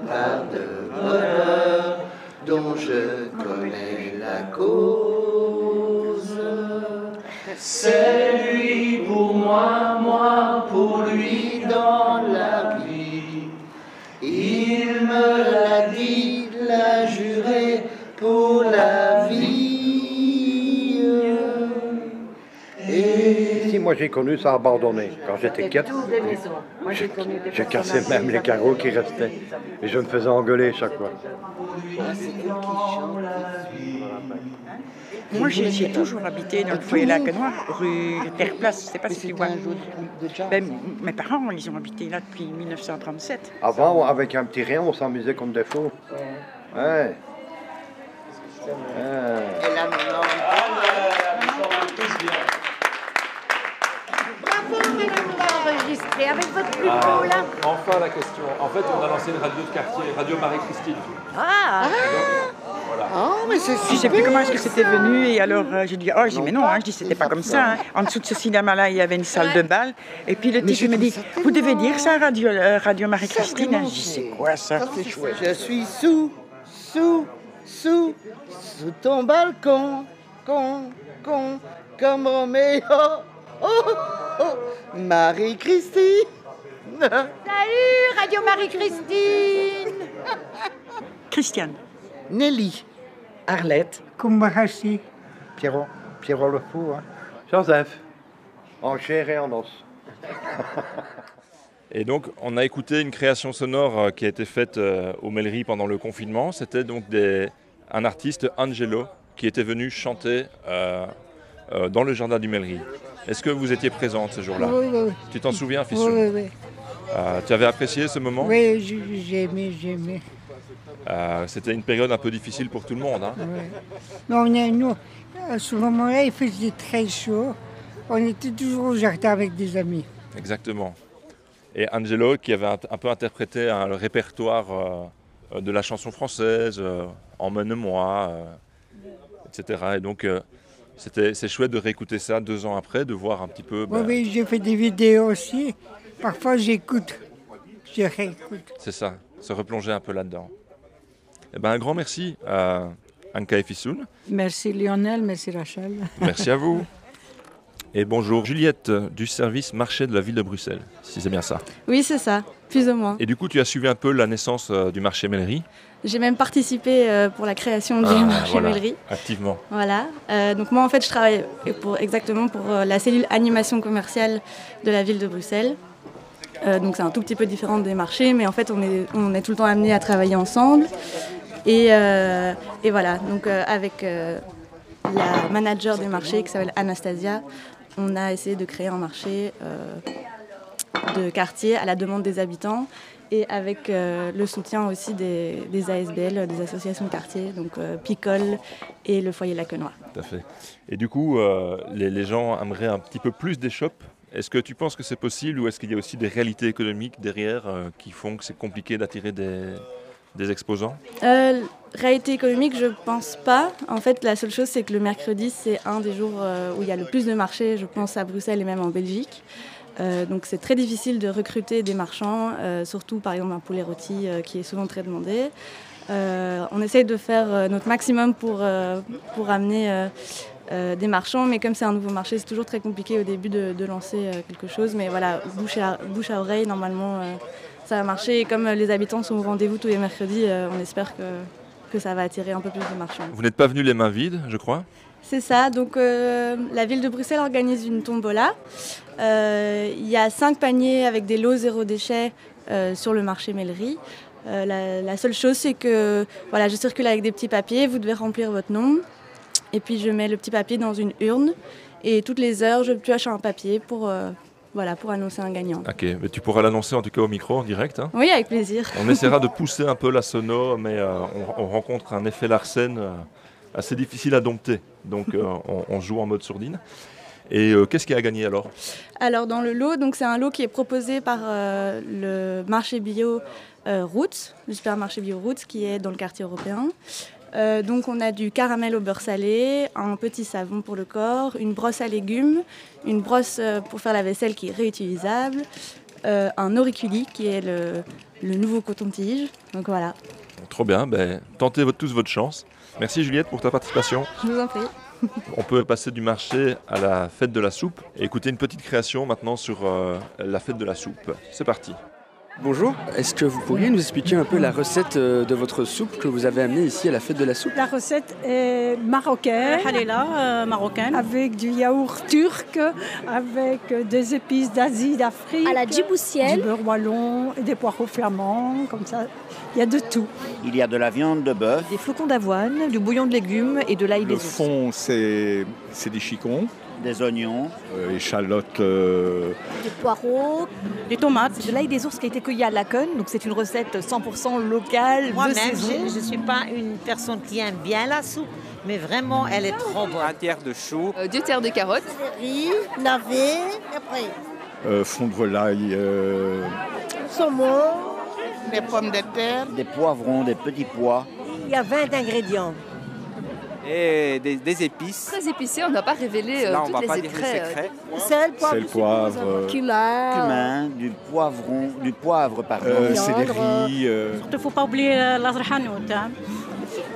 part de bonheur dont je connais la cause. C'est lui pour moi, moi pour lui dans la vie. Il me l'a dit, moi j'ai connu ça abandonné quand j'étais. Moi, j'ai cassé même les carreaux qui restaient. Et je me faisais engueuler chaque fois. Moi, j'ai toujours habité dans le foyer Lacanois, rue Terre-Place. Je ne sais pas si tu vois. Ben, mes parents, ils ont habité là depuis 1937. Avant, avec un petit rien, on s'amusait comme des fous. Ouais. Ouais. Et enregistrer avec votre plus Ah, beau, là. Enfin la question. En fait, on a lancé une radio de quartier, Radio Marie-Christine. Ah Voilà. Oh, mais c'est Je ne sais plus comment est-ce que c'était venu et alors euh, j'ai dit oh j'ai dit mais non hein. je dis c'était pas comme ça hein. en dessous de ce cinéma là il y avait une salle de bal et puis le type me dit vous devez dire ça Radio euh, Radio Marie Christine je dis c'est quoi ça? Je suis sous, sous, sous, sous ton balcon, con, con, comme Roméo. Oh, oh, Marie-Christine. Salut, Radio Marie-Christine Christiane Nelly. Arlette. Kumbarassi. Pierrot, Pierrot le fou. Hein. Joseph. En chair et en os. Et donc, on a écouté une création sonore euh, qui a été faite euh, aux Mêleries pendant le confinement. C'était donc des- un artiste, Angelo, qui était venu chanter euh, euh, dans le jardin du Mêlerie. Est-ce que vous étiez présente ce jour-là Oui, oui, oui. Tu t'en souviens, Oui, Fissou oui, oui. Euh, Tu avais apprécié ce moment Oui, j'ai aimé, j'ai aimé. Euh, C'était une période un peu difficile pour tout le monde. hein. Ouais. Mais on nous, à ce moment-là, il faisait très chaud. On était toujours au jardin avec des amis. Exactement. Et Angelo, qui avait un, un peu interprété hein, le répertoire euh, de la chanson française, euh, Emmène-moi, euh, etc. Et donc, c'est chouette de réécouter ça deux ans après, de voir un petit peu. Oui, ben, oui, j'ai fait des vidéos aussi. Parfois, j'écoute. Je réécoute. C'est ça, se replonger un peu là-dedans. Eh ben, un grand merci à Anka et Fissoun. Merci Lionel, merci Rachel. Merci à vous. Et bonjour Juliette du service marché de la ville de Bruxelles, si c'est bien ça. Oui, c'est ça, plus ou moins. Et du coup, tu as suivi un peu la naissance euh, du marché Mellerie J'ai même participé euh, pour la création du Ah, marché voilà, Mêlerie. Activement. Voilà. Euh, donc moi, en fait, je travaille pour, exactement pour la cellule animation commerciale de la ville de Bruxelles. Donc c'est un tout petit peu différent des marchés, mais en fait, on est, on est tout le temps amené à travailler ensemble. Et, et voilà, donc avec la manager des marchés qui s'appelle Anastasia, on a essayé de créer un marché de quartier à la demande des habitants et avec euh, le soutien aussi des, des ASBL, des associations de quartier, donc euh, Picole et le foyer Lacenois. Tout à fait. Et du coup, euh, les, les gens aimeraient un petit peu plus des shops. Est-ce que tu penses que c'est possible ou est-ce qu'il y a aussi des réalités économiques derrière euh, qui font que c'est compliqué d'attirer des, des exposants? Euh, réalité économique, je pense pas. En fait, la seule chose, c'est que le mercredi, c'est un des jours où il y a le plus de marchés, je pense, à Bruxelles et même en Belgique. Euh, donc c'est très difficile de recruter des marchands, euh, surtout par exemple un poulet rôti euh, qui est souvent très demandé. On essaye de faire notre maximum pour, pour amener des marchands, mais comme c'est un nouveau marché, c'est toujours très compliqué au début de, de lancer quelque chose. Mais voilà, bouche à, bouche à oreille, normalement, ça va marcher. Et comme les habitants sont au rendez-vous tous les mercredis, on espère que, que ça va attirer un peu plus de marchands. Vous n'êtes pas venu les mains vides, je crois? C'est ça, donc la ville de Bruxelles organise une tombola. Euh, Il y a cinq paniers avec des lots zéro déchet euh, sur le marché Mellerie. Euh, la, la seule chose, c'est que voilà, je circule avec des petits papiers, vous devez remplir votre nom. Et puis je mets le petit papier dans une urne. Et toutes les heures, je pioche un papier pour, voilà, pour annoncer un gagnant. Ok, mais tu pourras l'annoncer en tout cas au micro en direct. hein? Oui, avec plaisir. On essaiera de pousser un peu la sono, mais euh, on, on rencontre un effet Larsen euh, assez difficile à dompter. Donc euh, on, on joue en mode sourdine. Et euh, qu'est-ce qui a gagné alors? Alors dans le lot, donc c'est un lot qui est proposé par euh, le marché bio euh, Roots, le supermarché bio Roots qui est dans le quartier européen. Donc on a du caramel au beurre salé, un petit savon pour le corps, une brosse à légumes, une brosse pour faire la vaisselle qui est réutilisable, un auriculi qui est le, le nouveau coton-tige. Donc voilà, Trop bien, ben, tentez votre- tous votre chance. Merci Juliette pour ta participation. je vous en prie. On peut passer du marché à la fête de la soupe et écouter une petite création maintenant sur euh, la fête de la soupe. C'est parti. Bonjour, est-ce que vous pourriez nous expliquer un peu la recette euh, de votre soupe que vous avez amenée ici à la fête de la soupe? La recette est marocaine. Halila, marocaine. Avec du yaourt turc, avec euh, des épices d'Asie, d'Afrique. À la djiboussienne. Du beurre wallon et des poireaux flamands, comme ça. Il y a de tout. Il y a de la viande de bœuf. Des flocons d'avoine, du bouillon de légumes et de l'ail des Le fond, c'est c'est des chicons, Des oignons. euh, échalotes, euh, Des poireaux, des tomates. De l'ail des ours qui a été cueilli à Laken, donc c'est une recette 100% locale de Moi-même, saison. je ne suis pas une personne qui aime bien la soupe, mais vraiment, elle est trop bonne. Un tiers de chou. deux tiers de carottes. Riz, lavé, après, euh, fondre l'ail, euh, saumon, des pommes de terre. Des poivrons, des petits pois. Il y a 20 ingrédients. Et des, des épices. Très épicé, on n'a pas révélé Là, on tous va les pas dire les secrets. secrets. Sel, poivre, Sel, poivre, euh, Cumin, du poivron, du poivre, pardon. euh, céleri. euh, Il ne faut pas oublier la zarhanout. hein.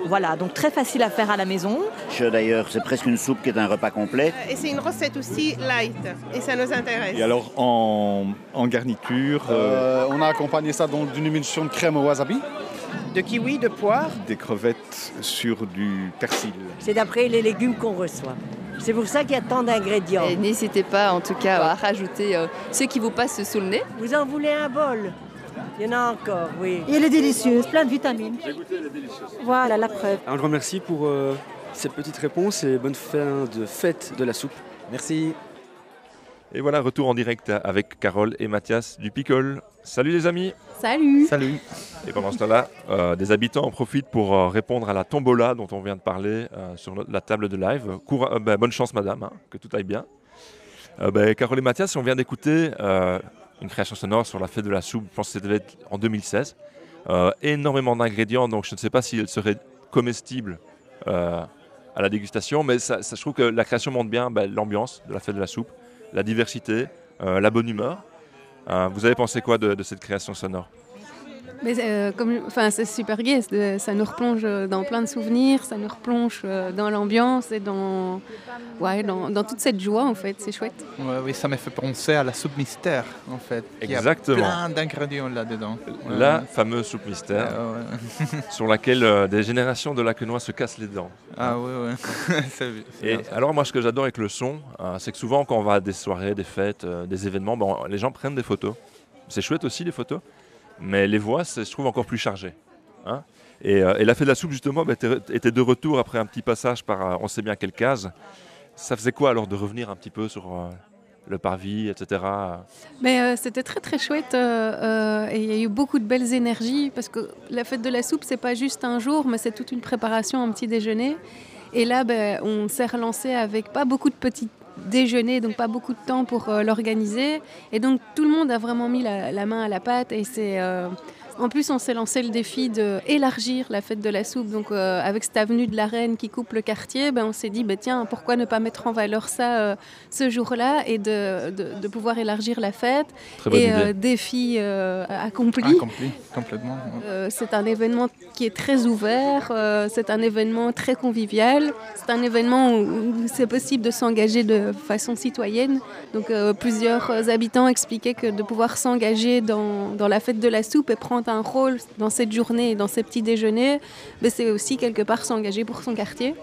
Voilà, donc très facile à faire à la maison. Je, D'ailleurs, c'est presque une soupe qui est un repas complet. Et c'est une recette aussi light, et ça nous intéresse. et alors en, en garniture, euh, on a accompagné ça d'une émulsion de crème au wasabi. De kiwi, de poire. des crevettes sur du persil. C'est d'après les légumes qu'on reçoit. C'est pour ça qu'il y a tant d'ingrédients. Et n'hésitez pas en tout cas à rajouter euh, ceux qui vous passent sous le nez. Vous en voulez un bol? Il y en a encore, oui. Et elle est délicieuse, plein de vitamines. J'ai goûté, elle est délicieuse. Voilà la preuve. Un grand merci pour euh, cette petite réponse et bonne fin de fête de la soupe. Merci. Et voilà, retour en direct avec Carole et Mathias du Picole. Salut les amis Salut Salut Et pendant ce temps-là, euh, des habitants en profitent pour euh, répondre à la tombola dont on vient de parler euh, sur la table de live. Coura- euh, ben, bonne chance madame, hein, que tout aille bien. Euh, ben, Carole et Mathias, on vient d'écouter euh, une création sonore sur la fête de la soupe, je pense que c'était en 2016. Euh, énormément d'ingrédients, donc je ne sais pas si elle serait comestible euh, à la dégustation, mais ça, ça- je trouve que la création montre bien ben, l'ambiance de la fête de la soupe, la diversité, euh, la bonne humeur. Euh, vous avez pensé quoi de- de cette création sonore? Mais euh, comme, enfin, c'est super gai, ça nous replonge euh, dans plein de souvenirs, ça nous replonge euh, dans l'ambiance et dans, ouais, dans, dans toute cette joie en fait, c'est chouette. Ouais, oui, ça m'a fait penser à la soupe mystère, en fait. Il y a Exactement. plein d'ingrédients là-dedans. Ouais. La fameuse soupe mystère, Euh, ouais. sur laquelle euh, des générations de Lacquenois se cassent les dents. Ah ouais, ouais. C'est- c'est Et bien alors moi, ce que j'adore avec le son, euh, c'est que souvent quand on va à des soirées, des fêtes, euh, des événements, bon, les gens prennent des photos. C'est chouette aussi les photos, mais les voix, je trouve encore plus chargé. hein. et, euh, et la fête de la soupe justement bah, était, de retour après un petit passage par euh, on sait bien quelle case. Ça faisait quoi alors de revenir un petit peu sur euh, le parvis, etc. Mais c'était très très chouette et il y a eu beaucoup de belles énergies parce que la fête de la soupe, c'est pas juste un jour, mais c'est toute une préparation, un petit déjeuner. Et là, ben, on s'est relancé avec pas beaucoup de petits déjeuners, donc pas beaucoup de temps pour euh, l'organiser. Et donc tout le monde a vraiment mis la, la main à la pâte et c'est, euh, En plus, on s'est lancé le défi d'élargir la fête de la soupe. Donc, euh, avec cette avenue de la Reine qui coupe le quartier, ben, on s'est dit, ben, tiens, pourquoi ne pas mettre en valeur ça euh, ce jour-là et de, de- de pouvoir élargir la fête. Et idée. défi euh, accompli. Accompli, complètement. Euh, c'est un événement qui est très ouvert, euh, c'est un événement très convivial, c'est un événement où, où c'est possible de s'engager de façon citoyenne. Donc euh, plusieurs euh, habitants expliquaient que de pouvoir s'engager dans, dans la fête de la soupe et prendre un rôle dans cette journée dans ces petits déjeuners, ben, c'est aussi quelque part s'engager pour son quartier.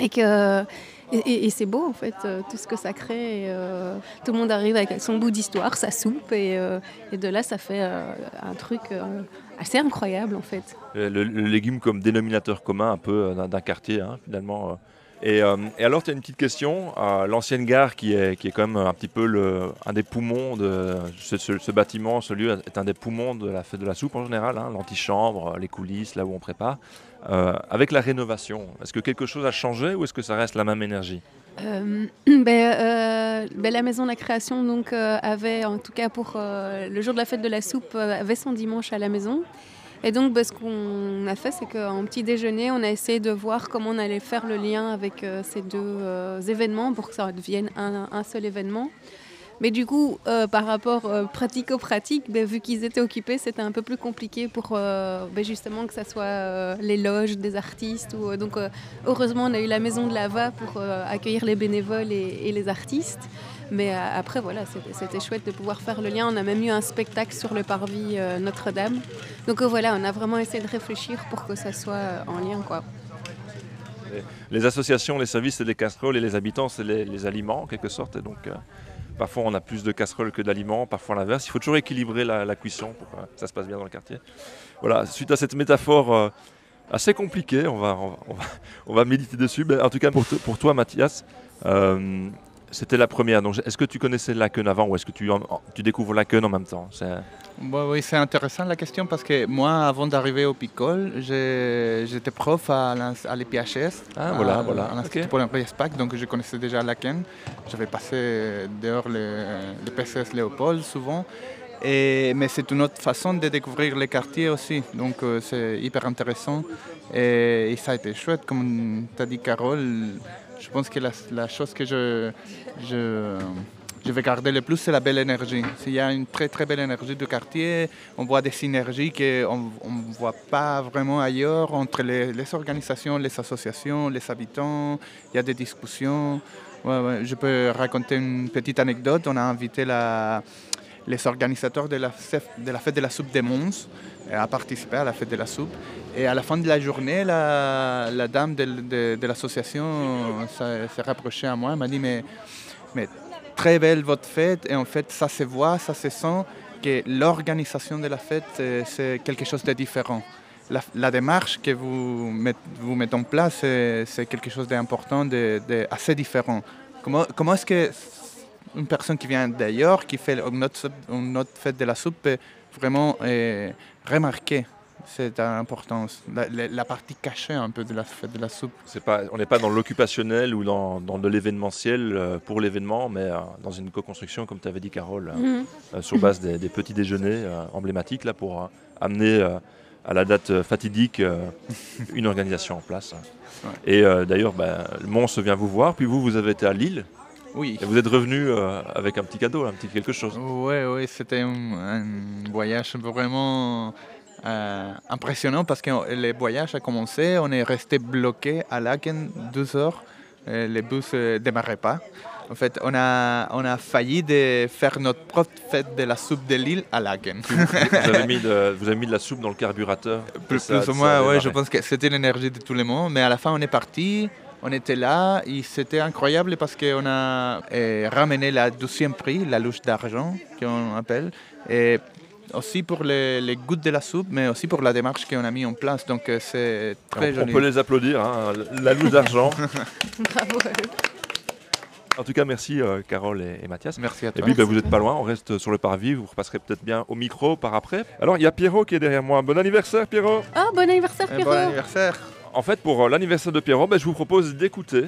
Et que et, c'est beau en fait, euh, tout ce que ça crée. euh, tout le monde arrive avec son bout d'histoire, sa soupe, et, euh, de là ça fait un truc assez incroyable en fait. Le, légume comme dénominateur commun un peu d'un- d'un quartier hein, finalement. Euh. Et, alors, tu as une petite question. L'ancienne gare, qui est, qui est quand même un petit peu un des poumons de ce, bâtiment, ce lieu est un des poumons de la fête de la soupe en général, hein, l'antichambre, les coulisses, là où on prépare. Euh, avec la rénovation, est-ce que quelque chose a changé ou est-ce que ça reste la même énergie? Euh, ben, ben, la maison de la création donc avait en tout cas pour le jour de la fête de la soupe avait son dimanche à la maison et donc ben, ce qu'on a fait c'est qu'en petit déjeuner on a essayé de voir comment on allait faire le lien avec euh, ces deux euh, événements pour que ça devienne un, seul événement mais du coup, euh, par rapport pratico-pratique, ben, vu qu'ils étaient occupés, c'était un peu plus compliqué pour ben, justement que ça soit les loges des artistes. Donc, heureusement, on a eu la maison de Lava pour accueillir les bénévoles et les artistes. Mais euh, après, voilà, c'était- chouette de pouvoir faire le lien. On a même eu un spectacle sur le parvis euh, Notre-Dame. Donc euh, voilà, on a vraiment essayé de réfléchir pour que ça soit en lien, quoi. Les- associations, les services, c'est les casseroles et les habitants, c'est les, aliments en quelque sorte. Et donc, parfois, on a plus de casseroles que d'aliments, parfois l'inverse. Il faut toujours équilibrer la, cuisson pour que ça se passe bien dans le quartier. Voilà, suite à cette métaphore assez compliquée, on va, on va, on va, méditer dessus. En tout cas, pour, pour toi, Mathias, c'était la première. Donc, est-ce que tu connaissais Laken avant ou est-ce que tu, en- tu découvres Laken en même temps? Oui, c'est intéressant la question parce que moi, avant d'arriver au Picole, j'étais prof à, l'EPHS, Ah, voilà, à, voilà, à l'Institut ok. pour Spack, donc je connaissais déjà Laken. J'avais passé dehors le, le PCS Léopold souvent. Et, mais c'est une autre façon de découvrir les quartiers aussi, donc euh, c'est hyper intéressant. Et, et ça a été chouette, comme tu as dit Carole. Je pense que la, chose que je, je, vais garder le plus, c'est la belle énergie. Il y a une très très belle énergie du quartier. On voit des synergies qu'on ne voit pas vraiment ailleurs entre les, organisations, les associations, les habitants. Il y a des discussions. Je peux raconter une petite anecdote. On a invité les organisateurs de la, de la fête de la soupe des Mons à participer à la fête de la soupe. Et à la fin de la journée, la, dame de, de- l'association s'est rapprochée à moi. M'a dit mais, mais très belle votre fête. Et en fait, ça se voit, ça se sent que l'organisation de la fête, euh, c'est quelque chose de différent. La, démarche que vous, met- vous mettez en place, c'est quelque chose d'important, de, de assez différent. Comment, comment est-ce que une personne qui vient d'ailleurs, qui fait une autre, fête de la soupe, vraiment euh, remarquer cette importance, la, la- la partie cachée un peu de la fête de la soupe. C'est pas, on n'est pas dans l'occupationnel ou dans, dans de l'événementiel euh, pour l'événement, mais euh, dans une co-construction, comme tu avais dit, Carole, euh, Mhm. sur base des, des petits déjeuners emblématiques là, pour amener à la date fatidique une organisation en place. Et d'ailleurs, ben, le Mons vient vous voir, puis vous, vous avez été à Lille. Oui. Et vous êtes revenu euh, avec un petit cadeau, un petit quelque chose. Oui, oui, c'était un, un voyage vraiment euh, impressionnant parce que le voyage a commencé, on est resté bloqué à Laken 12 heures, euh, le bus ne démarrait pas. En fait, on a, on a failli de faire notre propre fête de la soupe de Lille à Laken. vous, avez mis de, vous avez mis de la soupe dans le carburateur. Plus, Ça- plus ou moins, démarré. je pense que c'était l'énergie de tout le monde. Mais à la fin, on est parti, on était là, et c'était incroyable parce qu'on a eh, ramené la deuxième prix, la louche d'argent, qu'on appelle, et aussi pour les, les gouttes de la soupe, mais aussi pour la démarche qu'on a mis en place. Donc euh, c'est très on, joli. on peut les applaudir, hein, la louche d'argent. Bravo. En tout cas, merci euh, Carole et, et Mathias. Merci à Et toi. puis, bah, vous n'êtes pas loin, on reste sur le parvis, vous repasserez peut-être bien au micro par après. Alors, il y a Pierrot qui est derrière moi. Bon anniversaire, Pierrot Ah, bon anniversaire, Un Pierrot bon anniversaire en fait, pour l'anniversaire de Pierrot, je vous propose d'écouter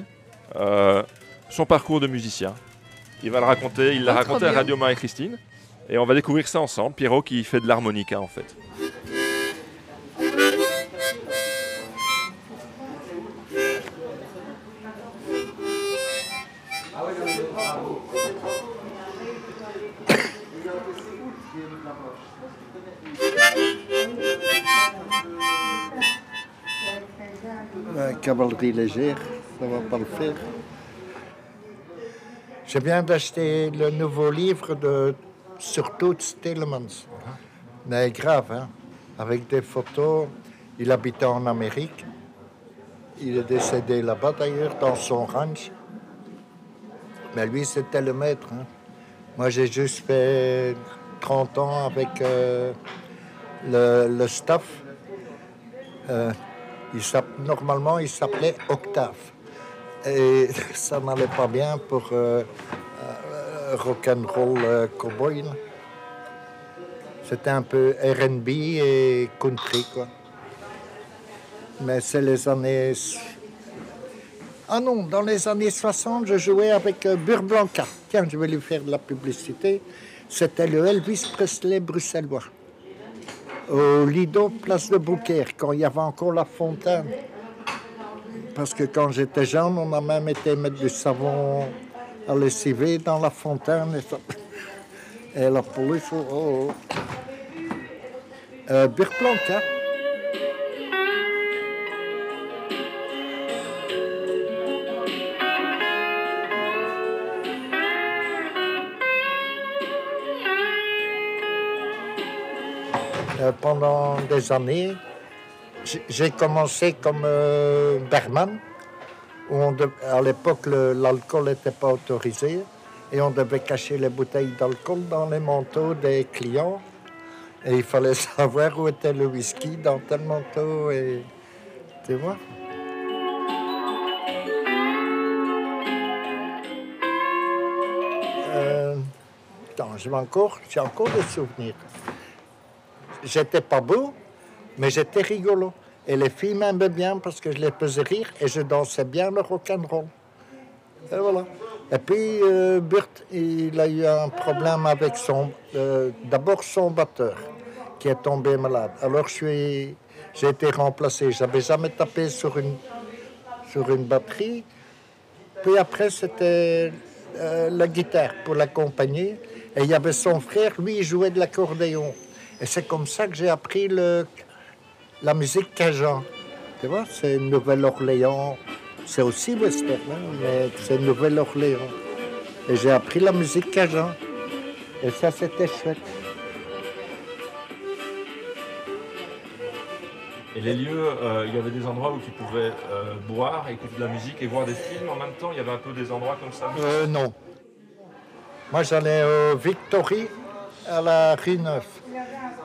son parcours de musicien. Il va le raconter, il l'a raconté à Radio Marie-Christine. Et on va découvrir ça ensemble. Pierrot qui fait de l'harmonica en fait cavalerie légère, ça va pas le faire. Je viens d'acheter le nouveau livre de surtout Stillemans. Mais grave, hein, avec des photos. Il habitait en Amérique. Il est décédé là-bas d'ailleurs, dans son ranch. Mais lui, c'était le maître. hein. Moi, j'ai juste fait 30 ans avec euh, le, le staff. Euh, il normalement, il s'appelait Octave. Et ça n'allait pas bien pour euh, euh, rock'n'roll euh, cowboy. C'était un peu RB et country, quoi. Mais c'est les années. Ah non, dans les années 60, je jouais avec euh, Burr Blanca. Tiens, je vais lui faire de la publicité. C'était le Elvis Presley bruxellois. Au Lido, place de Beaucaire, quand il y avait encore la fontaine. Parce que quand j'étais jeune, on a même été mettre du savon à lessiver dans la fontaine. Et, ça... et la police, oh, oh. Euh, Burr pendant des années, j'ai- commencé comme euh, barman. Où à l'époque, l'alcool n'était pas autorisé et on devait cacher les bouteilles d'alcool dans les manteaux des clients. Et il fallait savoir où était le whisky dans tel manteau. Et, tu vois Euh, j'ai encore des souvenirs. J'étais pas beau, mais j'étais rigolo. Et les filles m'aimaient bien parce que je les faisais rire et je dansais bien le rock'n'roll. Et voilà. Et puis, euh, Burt, il a eu un problème avec son... euh, D'abord son batteur, qui est tombé malade. Alors, je j'ai été remplacé. J'avais jamais tapé sur une, sur une batterie. Puis après, c'était euh, la guitare pour l'accompagner. Et il y avait son frère, lui, il jouait de l'accordéon. Et c'est comme ça que j'ai appris le, la musique cajun. Tu vois, c'est Nouvelle-Orléans. C'est aussi western, hein, mais c'est Nouvelle-Orléans. Et j'ai appris la musique cajun. Et ça, c'était chouette. Et les lieux, euh, il y avait des endroits où tu pouvais euh, boire, écouter de la musique et voir des films en même temps? Il y avait un peu des endroits comme ça? Euh, non. Moi, j'allais au Victory, à la rue Neuve,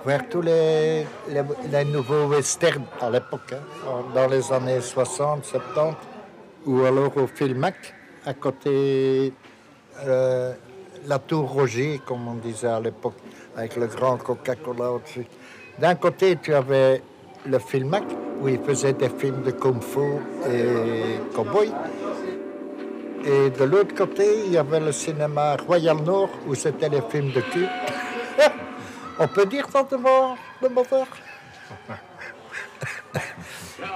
voir tous les, nouveaux westerns à l'époque, hein, dans les années 60, 70, ou alors au Filmac, à côté euh, la Tour Roger, comme on disait à l'époque, avec le grand Coca-Cola au-dessus. D'un côté, tu avais le Filmac, où ils faisaient des films de Kung Fu et Cowboy. Et de l'autre côté, il y avait le cinéma Royal Nord, où c'était les films de cul. On peut dire ça devant le moteur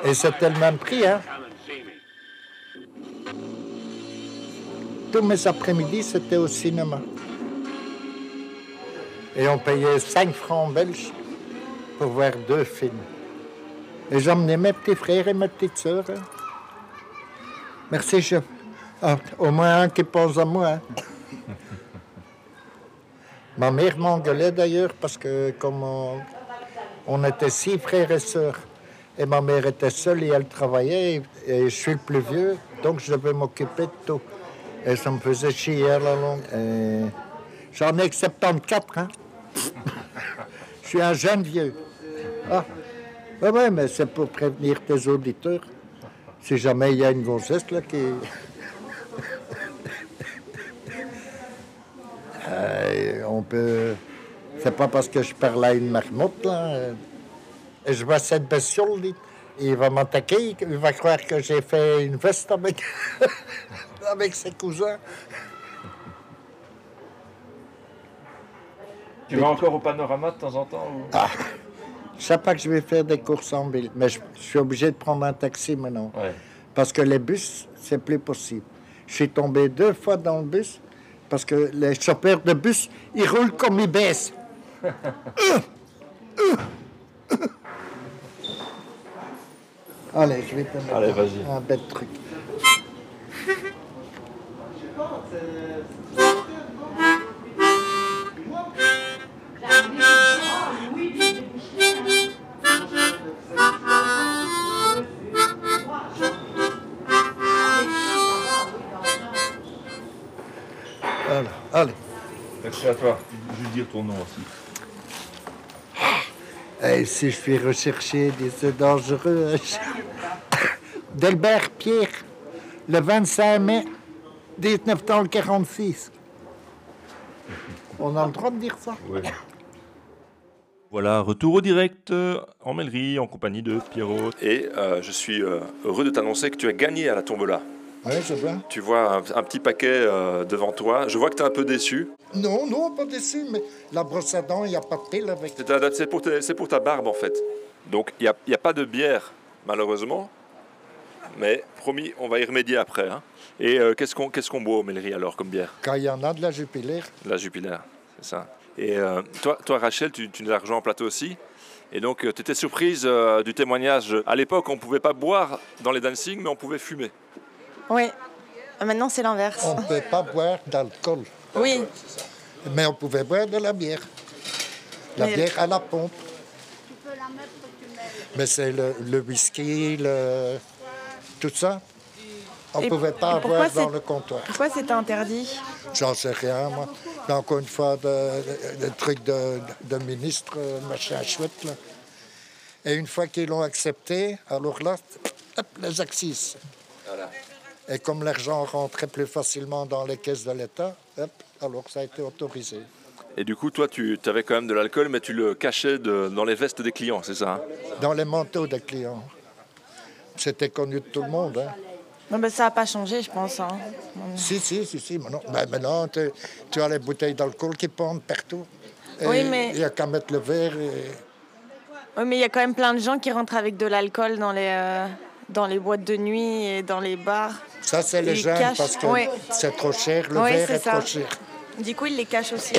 Et c'était le même prix, hein. Tous mes après-midi, c'était au cinéma. Et on payait 5 francs belges pour voir deux films. Et j'emmenais mes petits frères et mes petites sœurs. hein. Merci, chef. Ah, au moins un qui pense à moi. hein. Ma mère m'engueulait d'ailleurs parce que comme on, était six frères et sœurs, et ma mère était seule et elle travaillait, et, je suis le plus vieux, donc je devais m'occuper de tout. Et ça me faisait chier à la longue. J'en ai que 74, hein. je suis un jeune vieux. Ah, ouais, mais c'est pour prévenir tes auditeurs. Si jamais il y a une gonzesse là qui... Euh, on peut... C'est pas parce que je parle à une marmotte, là. Et je vois cette bestiole, il va m'attaquer, il va croire que j'ai fait une veste avec, avec ses cousins. Tu vas encore au panorama de temps en temps ou- Ah, je sais pas que je vais faire des courses en ville, mais je, je suis obligé de prendre un taxi maintenant. Parce que les bus, c'est plus possible. Je suis tombé deux fois dans le bus parce que les chauffeurs de bus, ils roulent comme ils baissent. Allez, je vais te mettre Allez, vas-y. un bête truc. Voilà, allez. Merci à toi. Je vais dire ton nom aussi. Et si je suis recherché, c'est dangereux. Delbert Pierre, le 25 mai 1946. On a le droit de dire ça? Voilà, retour au direct euh, en Mellerie en compagnie de Pierrot. Et euh, je suis euh, heureux de t'annoncer que tu as gagné à la tombola. Oui, je vois. Tu vois un, un petit paquet euh, devant toi. Je vois que tu es un peu déçu. Non, non, pas déçu, mais la brosse à dents, il n'y a pas de pile avec. C'est pour, ta- c'est pour ta barbe en fait. Donc il n'y a, y a pas de bière malheureusement. Mais promis, on va y remédier après. hein. Et euh, qu'est-ce qu'on boit au Mellerie alors comme bière? Quand il y en a de la jupilaire. La Jupiler, c'est ça. Et euh, toi, toi, Rachel, tu, tu nous as rejoint en plateau aussi. Et donc, tu étais surprise euh, du témoignage. À l'époque, on ne pouvait pas boire dans les dancing, mais on pouvait fumer. Oui. Maintenant, c'est l'inverse. On ne peut pas boire d'alcool. Oui. Mais on pouvait boire de la bière. La Mais- bière à la pompe. Mais c'est le, le whisky, le... tout ça. On ne pouvait pas avoir dans le comptoir. Pourquoi c'était interdit? J'en sais rien, moi. Mais encore une fois, de, de, de trucs de, de ministre, euh, machin chouette. Là. Et une fois qu'ils l'ont accepté, alors là, hop, les axes. Et comme l'argent rentrait plus facilement dans les caisses de l'État, alors ça a été autorisé. Et du coup, toi, tu avais quand même de l'alcool, mais tu le cachais de- dans les vestes des clients, c'est ça hein? Dans les manteaux des clients. C'était connu de tout le monde. Hein. Non, ben, Ça n'a pas changé, je pense. hein. Si, si, si, si. Maintenant, ben, maintenant tu, tu as les bouteilles d'alcool qui pendent partout. Et Oui, mais- Il n'y a qu'à mettre le verre et... Oui, mais il y a quand même plein de gens qui rentrent avec de l'alcool dans les, euh, dans les boîtes de nuit et dans les bars. Ça, c'est les jeunes cachent- parce que c'est trop cher, le verre c'est est trop cher. Du coup, ils les cachent aussi.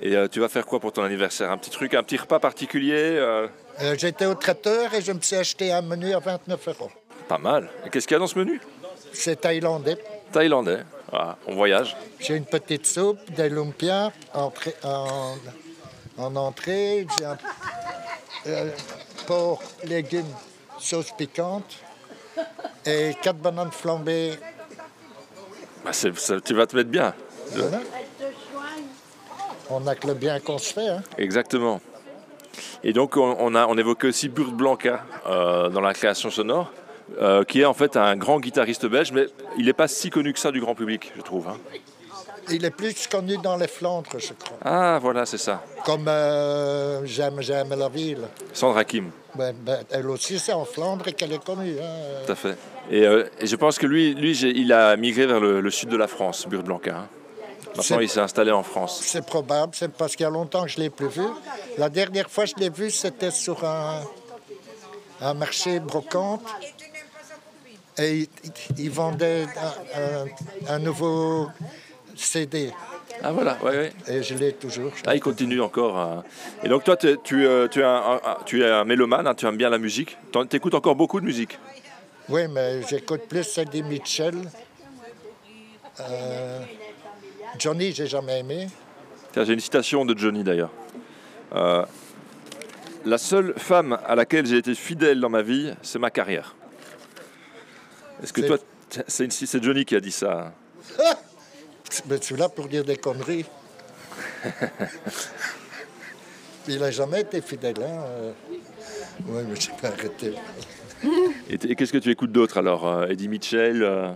Et euh, tu vas faire quoi pour ton anniversaire? Un petit truc, un petit repas particulier euh, Euh, J'étais au traiteur et je me suis acheté un menu à 29 euros. Pas mal. Et qu'est-ce qu'il y a dans ce menu? C'est thaïlandais. Thaïlandais. Voilà, on voyage. J'ai une petite soupe, des lumpias entrée- en, en entrée. J'ai un euh, porc, légumes, sauce piquante et quatre bananes flambées. Bah, c'est- ça- tu vas te mettre bien. Voilà. On n'a que le bien qu'on se fait. Hein. Exactement. Et donc, on, on a, on évoquait aussi Burt Blanca euh, dans la création sonore, euh, qui est en fait un grand guitariste belge, mais il n'est pas si connu que ça du grand public, je trouve. hein. Il est plus connu dans les Flandres, je crois. Ah, voilà, c'est ça. Comme euh, J'aime, j'aime la ville. Sandra Kim, Ben, ben, elle aussi, c'est en Flandre qu'elle est connue. hein. tout à fait. Et, euh, et je pense que lui, lui il a migré vers le, le sud de la France, Burt Blanca. hein. Maintenant, il s'est installé en France. C'est probable, c'est parce qu'il y a longtemps que je ne l'ai plus vu. La dernière fois que je l'ai vu, c'était sur un, un marché brocante. Et il, il- il vendait un, un- un nouveau CD. Ah voilà, ouais, ouais. Et je l'ai toujours. Ah, il continue encore. hein. Et donc, toi, tu, euh, tu, es un, un- tu es un mélomane, hein, tu aimes bien la musique. Tu écoutes encore beaucoup de musique. Oui, mais j'écoute plus Eddie Mitchell. Euh, Johnny, j'ai jamais aimé. J'ai une citation de Johnny d'ailleurs. Euh, la seule femme à laquelle j'ai été fidèle dans ma vie, c'est ma carrière. Est-ce que toi, c'est Johnny qui a dit ça Mais tu es là pour dire des conneries. Il n'a jamais été fidèle. Hein? Oui, mais j'ai pas arrêté. Et, qu'est-ce que tu écoutes d'autre alors euh, Eddie Mitchell euh,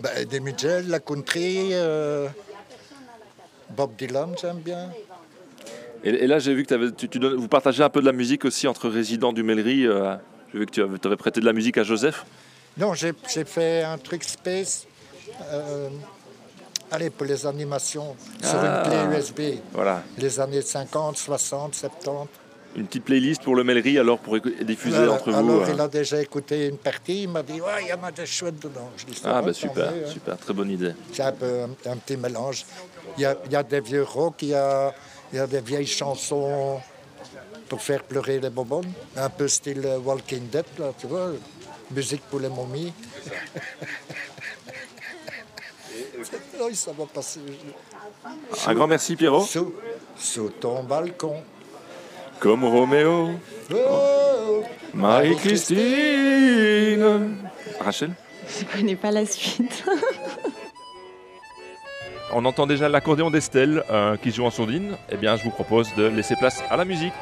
Ben, Eddie Mitchell, la country, euh, Bob Dylan, j'aime bien. et, et là, j'ai vu que tu, tu donnes- vous partagez un peu de la musique aussi entre résidents du Mellerie. euh, j'ai vu que tu avais, t'avais prêté de la musique à Joseph. Non, j'ai j'ai fait un truc space. Allez, pour les animations, sur Ah. une clé USB. Voilà. Les années 50, 60, 70. Une petite playlist pour le Mellerie alors pour diffuser Voilà. entre vous. Alors, euh. il a déjà écouté une partie, il m'a dit, ouais, il y en a des chouettes dedans. Je dis, Ah bah super, mieux, hein. super, très bonne idée. C'est un peu un, un petit mélange. Il y, a, il y a des vieux rock, il y a, il y a des vieilles chansons pour faire pleurer les bonbons. Un peu style Walking Dead, là, tu vois. Musique pour les momies. Oui, ça va passer. Un grand merci, Pierrot. Sous, sous ton balcon. Comme Roméo. Oh, Marie-Christine. Rachel Je connais pas la suite. On entend déjà l'accordéon d'Estelle euh, qui joue en sourdine. Eh bien, je vous propose de laisser place à la musique.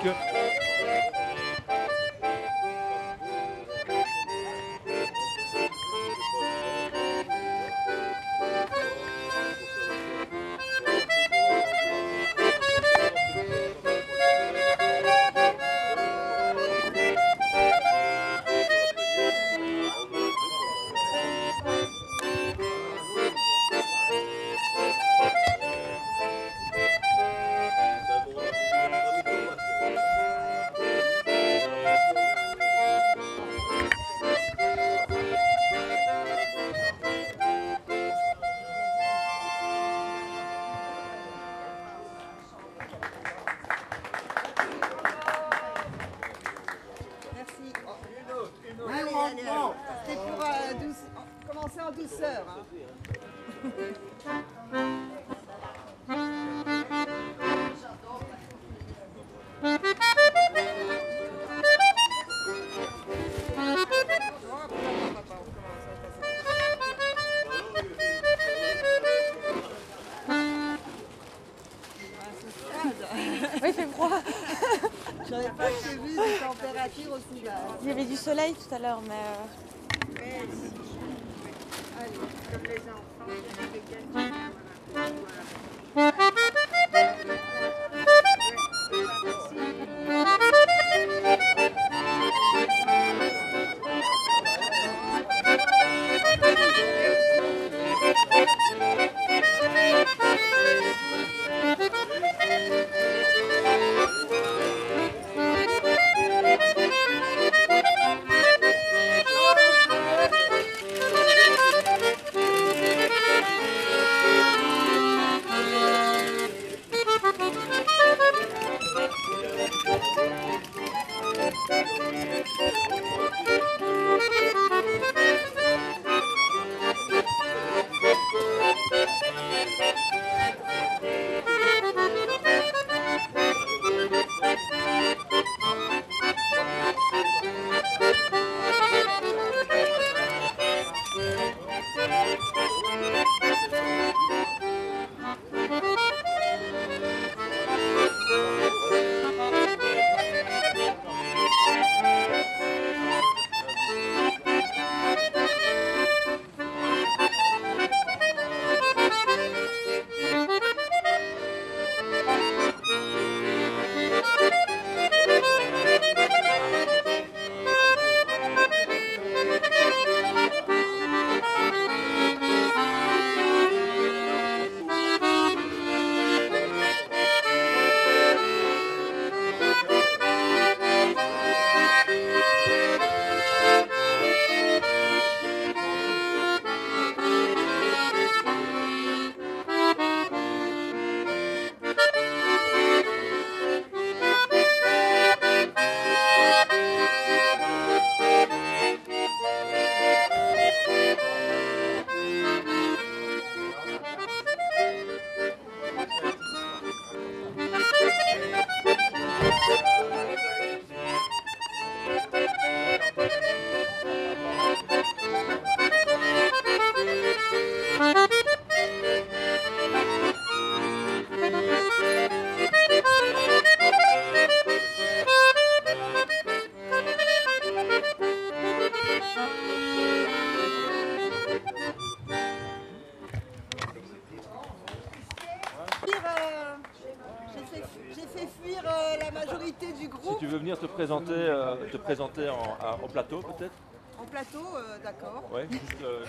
Présenter, euh, te présenter en, à- au plateau, peut-être? En plateau, euh, d'accord. Ouais, juste, euh,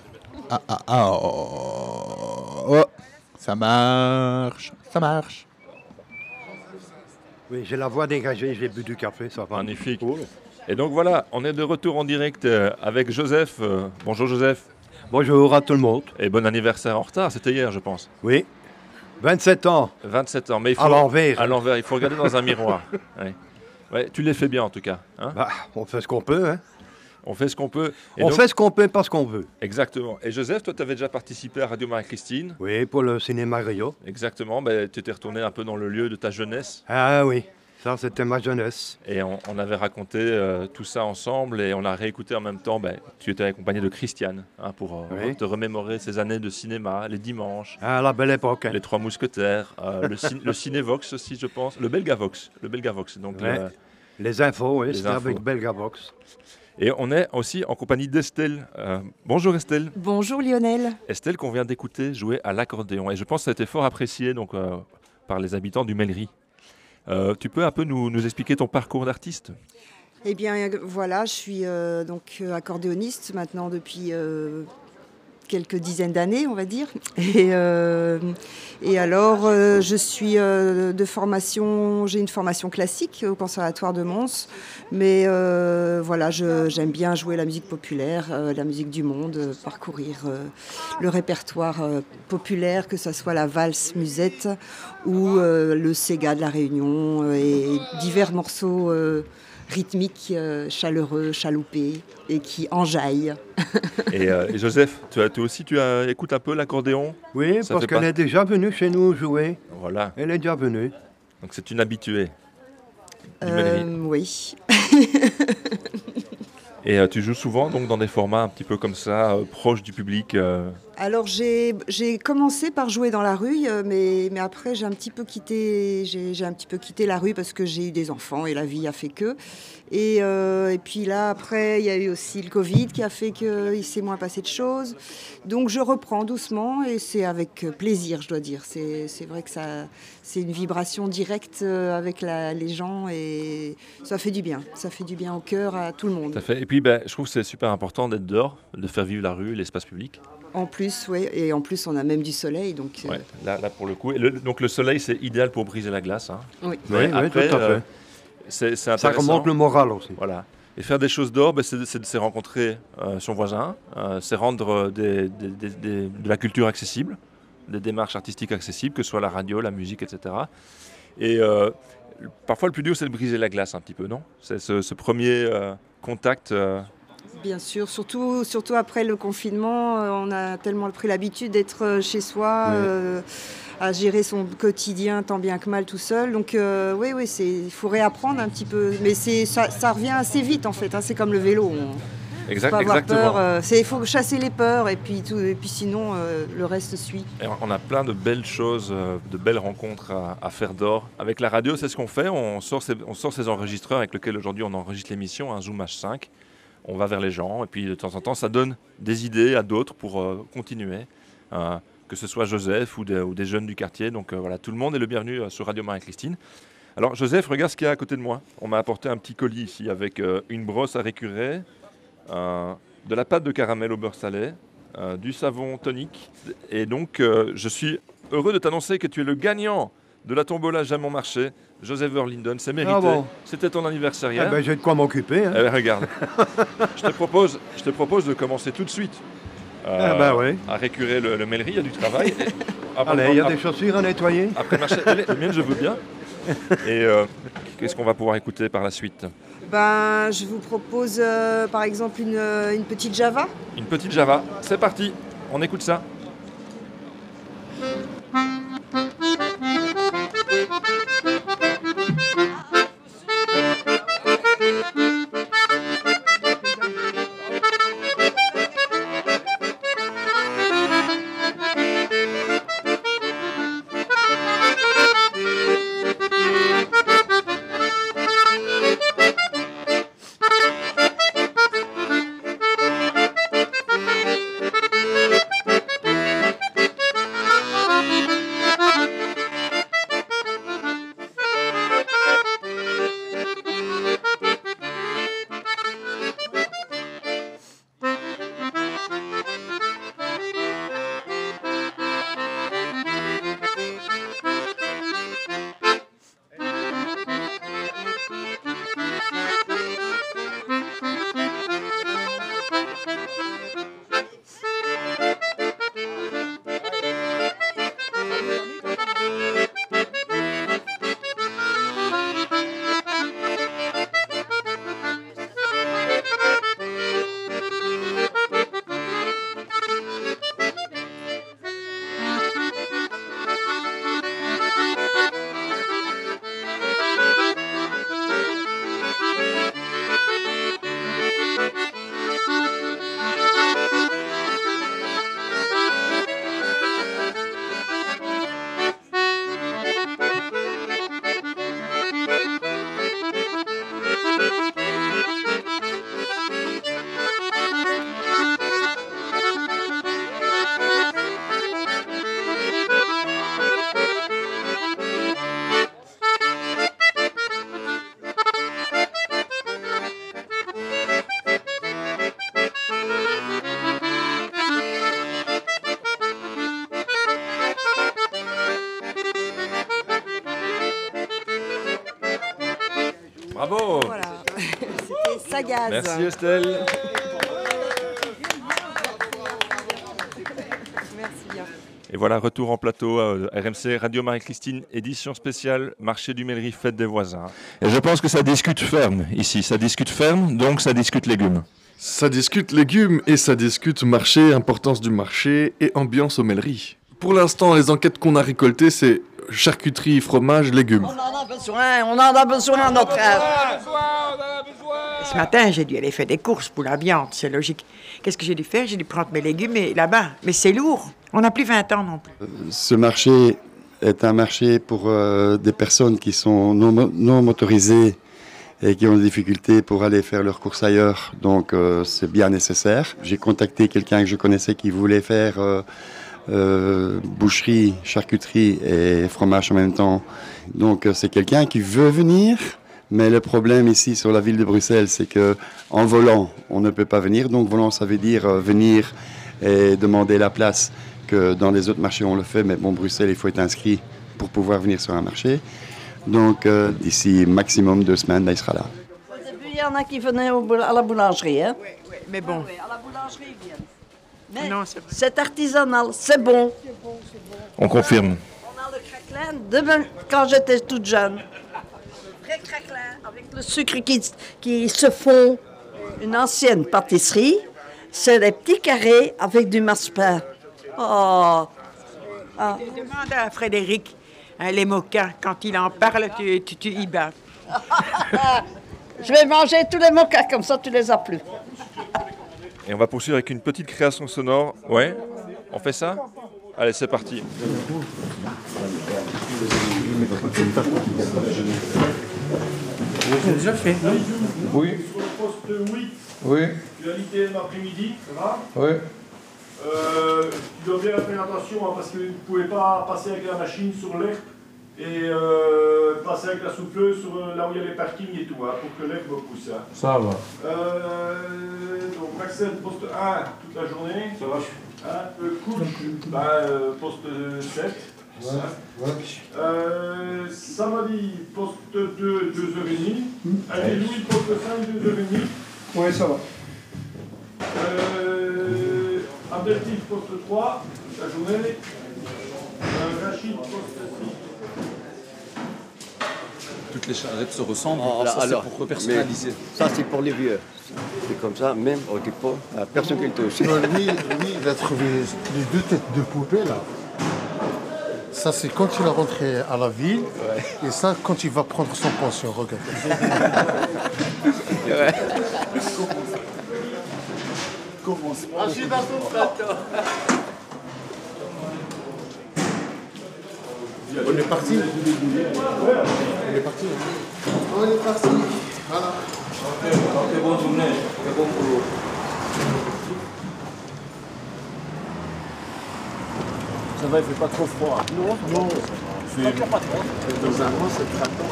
Ah, ah, ah, oh, oh, oh, oh. ça marche, ça marche. Oui, j'ai la voix dégagée, j'ai bu du café, ça va. Magnifique. Et donc voilà, on est de retour en direct euh, avec Joseph. Euh, bonjour Joseph. Bonjour à tout le monde. Et bon anniversaire en retard, c'était hier je pense. Oui, 27 ans. 27 ans, mais il faut... À l'envers. À l'envers, il faut regarder dans un miroir. Ouais. Ouais, tu les fais bien en tout cas. hein Bah, on fait ce qu'on peut. Hein. On fait ce qu'on peut. Et On donc- fait ce qu'on peut, pas ce qu'on veut. Exactement. Et Joseph, toi, tu avais déjà participé à Radio Marie-Christine? Oui, pour le cinéma Rio. Exactement. Ben, tu étais retourné un peu dans le lieu de ta jeunesse? Ah oui, ça c'était ma jeunesse. Et on, on avait raconté euh, tout ça ensemble et on a réécouté en même temps. Ben, tu étais accompagné de Christiane hein, pour euh, Oui. te remémorer ces années de cinéma, les dimanches. Ah, la belle époque. hein. Les Trois Mousquetaires, euh, le, cin- le Cinévox aussi, je pense. Le Belgavox. Le Belgavox. Donc, Ouais. Les infos, oui, c'était avec Belgavox. Et on est aussi en compagnie d'Estelle. Euh, bonjour Estelle. Bonjour Lionel. Estelle qu'on vient d'écouter jouer à l'accordéon. Et je pense que ça a été fort apprécié donc, euh, par les habitants du Mellery. Euh, tu peux un peu nous, expliquer ton parcours d'artiste? Eh bien voilà, je suis euh, donc accordéoniste maintenant depuis euh, quelques dizaines d'années, on va dire. Et, euh, alors, euh, je suis euh, de formation, j'ai une formation classique au Conservatoire de Mons, mais voilà, j'aime bien jouer la musique populaire, la musique du monde, parcourir le répertoire populaire, que ce soit la valse musette ou le Sega de la Réunion et divers morceaux rythmiques, euh, chaleureux, chaloupés et qui enjaillent. et, euh, et Joseph, tu as, toi aussi tu as, écoutes un peu l'accordéon? Oui, Ça parce qu'elle pas- est déjà venue chez nous jouer. Voilà. Elle est déjà venue. Donc c'est une habituée du Euh, oui. Et euh, tu joues souvent donc dans des formats un petit peu comme ça, euh, proches du public. euh, Alors j'ai commencé par jouer dans la rue, mais, mais après j'ai un petit peu quitté j'ai un petit peu quitté la rue parce que j'ai eu des enfants et la vie a fait que. Et, euh, et puis là après il y a eu aussi le Covid qui a fait qu'il s'est moins passé de choses. Donc je reprends doucement et c'est avec plaisir je dois dire. C'est vrai que ça c'est une vibration directe euh, avec la- les gens et ça fait du bien. Ça fait du bien au cœur à tout le monde. à fait. Et puis ben, je trouve que c'est super important d'être dehors, de faire vivre la rue, l'espace public. En plus, oui, et en plus on a même du soleil donc. euh, Ouais, là, là, pour le coup. Et le- donc le soleil c'est idéal pour briser la glace. hein. Oui. Oui, tout à fait. C'est Ça remonte le moral aussi. Voilà. Et faire des choses dehors, ben, c'est rencontrer euh, son voisin, euh, c'est rendre euh, des- des- des- des- de la culture accessible, des démarches artistiques accessibles, que ce soit la radio, la musique, etc. Et euh, parfois, le plus dur, c'est de briser la glace un petit peu, non? C'est ce, ce premier euh, contact. euh, Bien sûr, surtout, surtout après le confinement, on a tellement pris l'habitude d'être chez soi, Oui. À gérer son quotidien tant bien que mal tout seul. Donc euh, oui, oui, c'est, il faut réapprendre un petit peu, mais c'est, ça, ça revient assez vite en fait. hein, c'est comme le vélo. Il Exact- faut pas avoir exactement. peur. euh, il faut chasser les peurs et puis, tout, et puis sinon euh, le reste suit. Et on a plein de belles choses, de belles rencontres à, à faire d'or. Avec la radio, c'est ce qu'on fait. On sort, ces, on sort ces enregistreurs avec lesquels aujourd'hui on enregistre l'émission, un Zoom H5. On va vers les gens et puis de temps en temps, ça donne des idées à d'autres pour continuer. Que ce soit Joseph ou des, ou des jeunes du quartier. Donc euh, voilà, tout le monde est le bienvenu euh, sur Radio Marie-Christine. Alors Joseph, regarde ce qu'il y a à côté de moi. On m'a apporté un petit colis ici avec euh, une brosse à récurer, de la pâte de caramel au beurre salé, du savon tonique. Et donc, je suis heureux de t'annoncer que tu es le gagnant de la tombola Jamais marché. Joseph Verlinden, c'est mérité. Ah bon C'était ton anniversaire Eh ben, j'ai de quoi m'occuper. hein. Eh ben, regarde, je, te propose, je te propose de commencer tout de suite Ah bah ouais. à récurer le, le mêlerie, il y a du travail. Allez, il y a des chaussures à nettoyer. Après marché, les miennes, je veux bien. Et euh, qu'est-ce qu'on va pouvoir écouter par la suite? Ben, je vous propose euh, par exemple une, euh, une petite Java. Une petite Java. C'est parti, on écoute ça. Merci Estelle. Merci bien. Et voilà, retour en plateau à RMC Radio Marie-Christine, édition spéciale Marché du Mêlerie, fête des voisins. Et je pense que ça discute ferme ici, ça discute ferme, donc ça discute légumes. Ça discute légumes et ça discute marché, importance du marché et ambiance aux mêleries. Pour l'instant, les enquêtes qu'on a récoltées, c'est charcuterie, fromage, légumes. On en a besoin, on en a besoin notre. Ce matin, j'ai dû aller faire des courses pour la viande, c'est logique. Qu'est-ce que j'ai dû faire? J'ai dû prendre mes légumes là-bas. Mais c'est lourd. On n'a plus 20 ans non plus. Ce marché est un marché pour euh, des personnes qui sont non, mo- non motorisées et qui ont des difficultés pour aller faire leurs courses ailleurs. Donc euh, c'est bien nécessaire. J'ai contacté quelqu'un que je connaissais qui voulait faire euh, boucherie, charcuterie et fromage en même temps. Donc c'est quelqu'un qui veut venir. Mais le problème ici sur la ville de Bruxelles, c'est que en volant, on ne peut pas venir. Donc volant, ça veut dire euh, venir et demander la place que dans les autres marchés on le fait. Mais bon, Bruxelles, il faut être inscrit pour pouvoir venir sur un marché. Donc euh, d'ici maximum deux semaines, ben, il sera là. Au début, il y en a qui venaient au boul- à la boulangerie. Hein? Mais bon. à la boulangerie, ils viennent. Mais c'est artisanal, c'est bon. On confirme. On a le craquelin de même quand j'étais toute jeune. Craquelin avec le sucre qui, qui se fond. Une ancienne pâtisserie, c'est des petits carrés avec du massepain. Oh! Ah. Demande à Frédéric, hein, les moquins, quand il en parle, tu, tu, tu y bats. Je vais manger tous les moquins, comme ça tu les as plus. Et on va poursuivre avec une petite création sonore. Ouais On fait ça? Allez, c'est parti. J'ai déjà fait, non Oui. Sur le poste 8, Oui. tu as l'ITM après-midi, ça va Oui. Euh, tu dois bien faire attention hein, parce que vous ne pouvez pas passer avec la machine sur l'herbe et euh, passer avec la souffleuse sur euh, là où il y a les parkings et tout, hein, pour que l'herbe pousse. hein. Ça va. Euh, donc Maxel, poste 1 toute la journée. Ça va. Hein, euh, couche, bah, euh, poste 7. Ouais, ouais. Euh, samedi, poste 2, 2h30. Allez, Louis, poste 5, 2h30. Oui, ça va. Euh, Abdeltif, poste 3, la journée. Euh, Rachid, poste 6. Toutes les charrettes se ressemblent. Ah, Là, ça, alors, pour repersonnaliser. Ça, c'est pour les vieux. C'est comme ça, même dit pas à personne qui le touche. Lui, il a trouvé les deux têtes de poupée là. Ça, c'est quand il est rentré à la ville. Et ça, quand il va prendre son pension. Regarde. Plateau. On est parti. On est parti. On est parti. Voilà. Ok, bonne journée. Et bon boulot. Ça va, il fait pas trop froid. Non, non. C'est... Dans un mois, c'est très bon.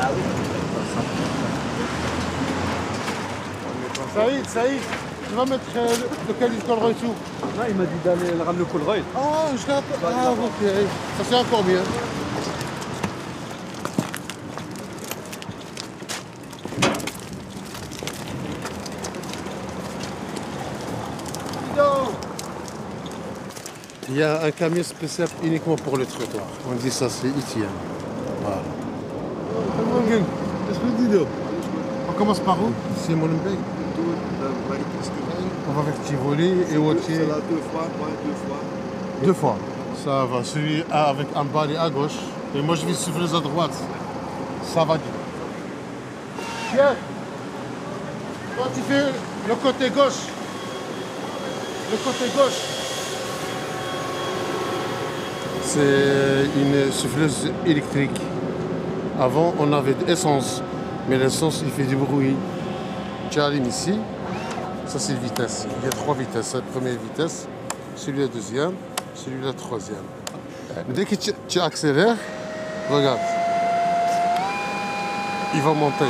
Ah oui. Saïd, Saïd, tu vas mettre euh, le, le calice Colroy sous Non, il m'a dit d'aller le ramener au Colroy. Oh, je l'ai peu- Ah, ok. Ça, c'est encore mieux. Il y a un camion spécial uniquement pour le trottoir. On dit ça, c'est Etienne. Voilà. On commence par où? C'est mon Mbey. On va vers Tivoli et Wautier. C'est là deux fois, moi deux fois. Deux fois. Ça va. Celui avec un balai à gauche. Et moi, je vais suivre les à droite. Ça va dire. Pierre, toi, tu fais le côté gauche. Le côté gauche. C'est une souffleuse électrique. Avant, on avait de l'essence. Mais l'essence, il fait du bruit. Tu allumes ici. Ça, c'est vitesse. Il y a trois vitesses. La première vitesse, celui la deuxième, celui la troisième. Dès que tu, accélères, regarde. Il va monter.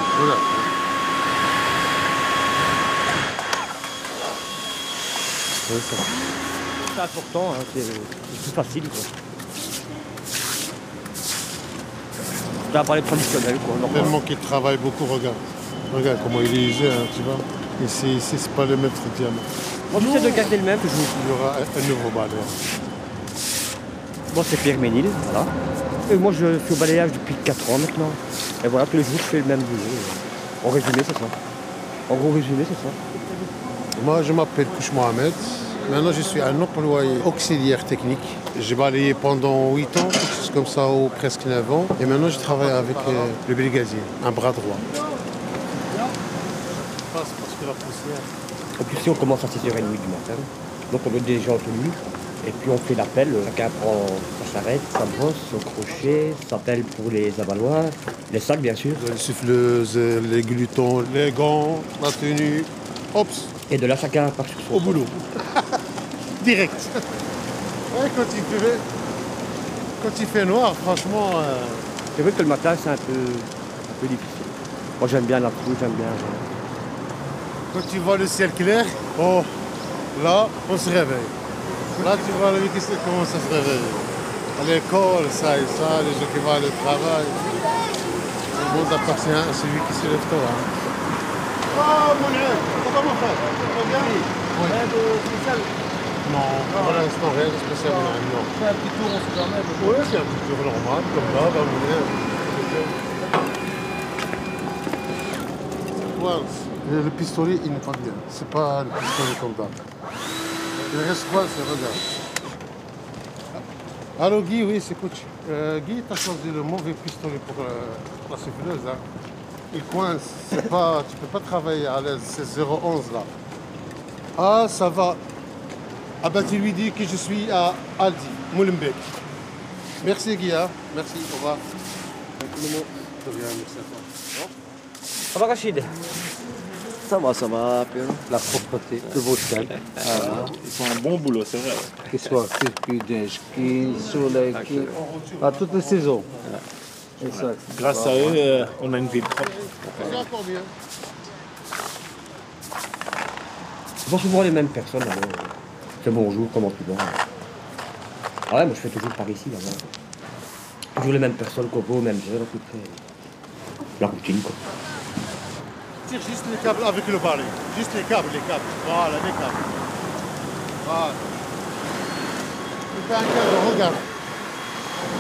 C'est important, hein, c'est plus facile. Quoi, normal. Tellement qu'il travaille beaucoup, regarde. Regarde comment il est usé, hein, tu vois. Ici, ici c'est pas le même diamant. Moi, j'essaie de garder le même toujours. Il y aura un, un nouveau balai. Moi, c'est Pierre Ménil, voilà. Et moi, je suis au balayage depuis 4 ans maintenant. Et voilà, tous les jours, je fais le même boulot. En résumé, c'est ça. En gros résumé, c'est ça. Moi, je m'appelle Kouch Mohamed. Maintenant, je suis un employé auxiliaire technique. J'ai balayé pendant 8 ans, quelque chose comme ça, ou presque 9 ans. Et maintenant, je travaille avec euh, le brigadier, un bras droit. Passe parce que la poussière. Et puis ici, on commence à 6h30 du matin. Donc, on est déjà en tenue. Et puis, on fait l'appel. Chacun prend sa charrette, sa brosse, son crochet, sa pelle pour les avaloirs, les sacs, bien sûr. Les souffleuses, les glutons, les gants, la tenue. Hop Et de là, chacun part sur son Au boulot. Direct. Ouais, quand il fait, quand il fait noir, franchement. euh, C'est vrai que le matin, c'est un peu, un peu difficile. Moi, j'aime bien la pluie, j'aime bien. euh, Quand tu vois le ciel clair, oh, là, on se réveille. Là, tu vois le qui commence à se réveiller. À l'école, ça et ça, les gens qui vont aller au travail. Le monde appartient à celui qui se lève tôt. Hein. Oh, mon Dieu, ça va mon Non, pour l'instant, rien de spécial. Non. Fais un petit tour, on se permet. Oui, c'est un petit tour normal, comme là, bah, mon Dieu. Le, le pistolet, il n'est pas bien. C'est pas le pistolet comme ça. Il reste quoi, c'est regarde. Allô Guy, oui, c'est coach. Euh, Guy, tu as choisi le mauvais pistolet pour euh, la souffleuse. Hein. Il coince, c'est pas, tu peux pas travailler à l'aise, c'est 011 là. Ah, ça va. Ah ben tu lui dis que je suis à Aldi, Molenbeek. Merci hein. merci, au revoir. De rien, merci à toi. Ça va, Rachid? Ça va, ça va, Pierre. La propreté de vos sacs. Ils font un bon boulot, c'est vrai. Qu'il soit circuit d'un ski, soleil, ski, à toutes les saisons. Grâce à eux, euh, on a une ville propre. C'est encore bien. Je vois souvent les mêmes personnes. alors, euh, C'est bonjour, comment tu vas? Ah ouais, moi je fais toujours par ici. Là. Toujours les mêmes personnes, Coco, même peu près. La routine, quoi. Tire juste les câbles avec le balai. Juste les câbles, les câbles. Voilà, les câbles. Voilà. Tu fais un cadeau, regarde.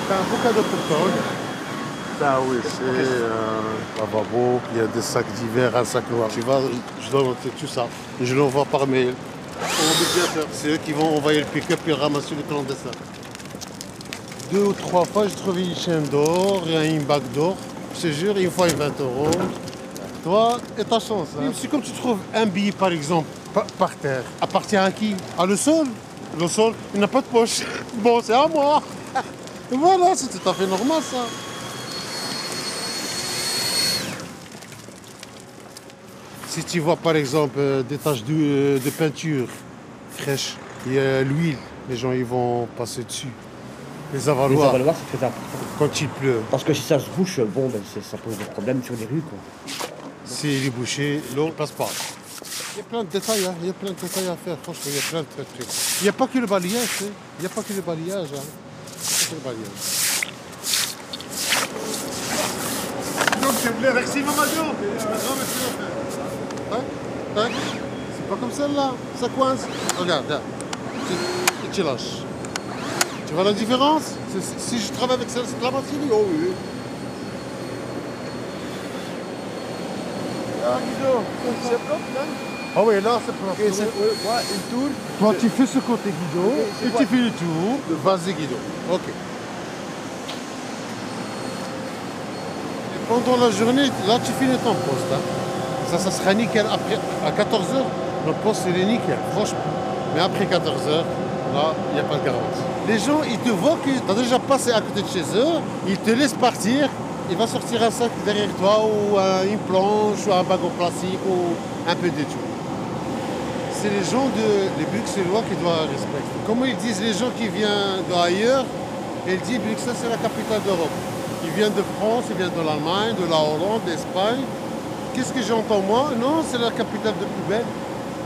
T'as un beau cadeau pour toi, regarde. Ça, oui, c'est un lavabo. Il y a des sacs d'hiver, un sac noir. Tu vas, je dois noter tout ça. Je l'envoie par mail. C'est eux qui vont envoyer le pick-up et ramasser le clandestin. Deux ou trois fois, j'ai trouvé une chaîne d'or et une bague d'or. Je te jure, une fois, 20 euros. Toi et ta chance. Hein. C'est comme tu trouves un billet, par exemple, pa- par terre. Appartient à qui? À le sol. Le sol, il n'a pas de poche. Bon, c'est à moi. Et voilà, c'est tout à fait normal, ça. Si tu vois, par exemple, euh, des taches de, euh, de peinture fraîches, il y a l'huile, les gens ils vont passer dessus. Les avaloirs, Les avaloirs, c'est très important. Quand il pleut. Parce que si ça se bouche, bon, ben, c'est- ça pose des problèmes sur les rues, quoi. S'il est bouché, l'eau ne passe pas. Il y a plein de détails, hein. il y a plein de détails à faire, franchement, il y a plein de trucs. Il n'y a pas que le balayage, tu sais. il n'y a pas que le balayage. Hein. Il y a pas que le balayage. Donc, s'il vous plaît, merci Mamadou. Hein? Hein? C'est pas comme celle-là, ça coince. Regarde, là. Tu, tu lâches. Tu vois la différence C'est- Si je travaille avec celle- cette la machine, oh oui. Ah, Guido, c'est propre, là Ah oui, là, c'est propre. Ok, c'est- ouais, ouais, une tour. Toi, tu fais ce côté Guido, c'est et quoi? tu fais le tour. Vas-y, Guido. Ok. Et pendant la journée, là, tu finis ton poste. hein. Ça, ça sera nickel. Après, à 14h, le poste, il est nickel, franchement. Mais après 14h, là, il n'y a pas de garantie. Les gens, ils te voient que tu as déjà passé à côté de chez eux, ils te laissent partir, il va sortir un sac derrière toi, ou un- une planche, ou un bagot plastique, ou un peu de tout. C'est les gens de les Bruxellois qui doivent respecter. Comment ils disent les gens qui viennent d'ailleurs Ils disent Bruxelles c'est la capitale d'Europe. Ils viennent de France, ils viennent de l'Allemagne, de la Hollande, d'Espagne. Qu'est-ce que j'entends moi? Non, c'est la capitale de plus belle.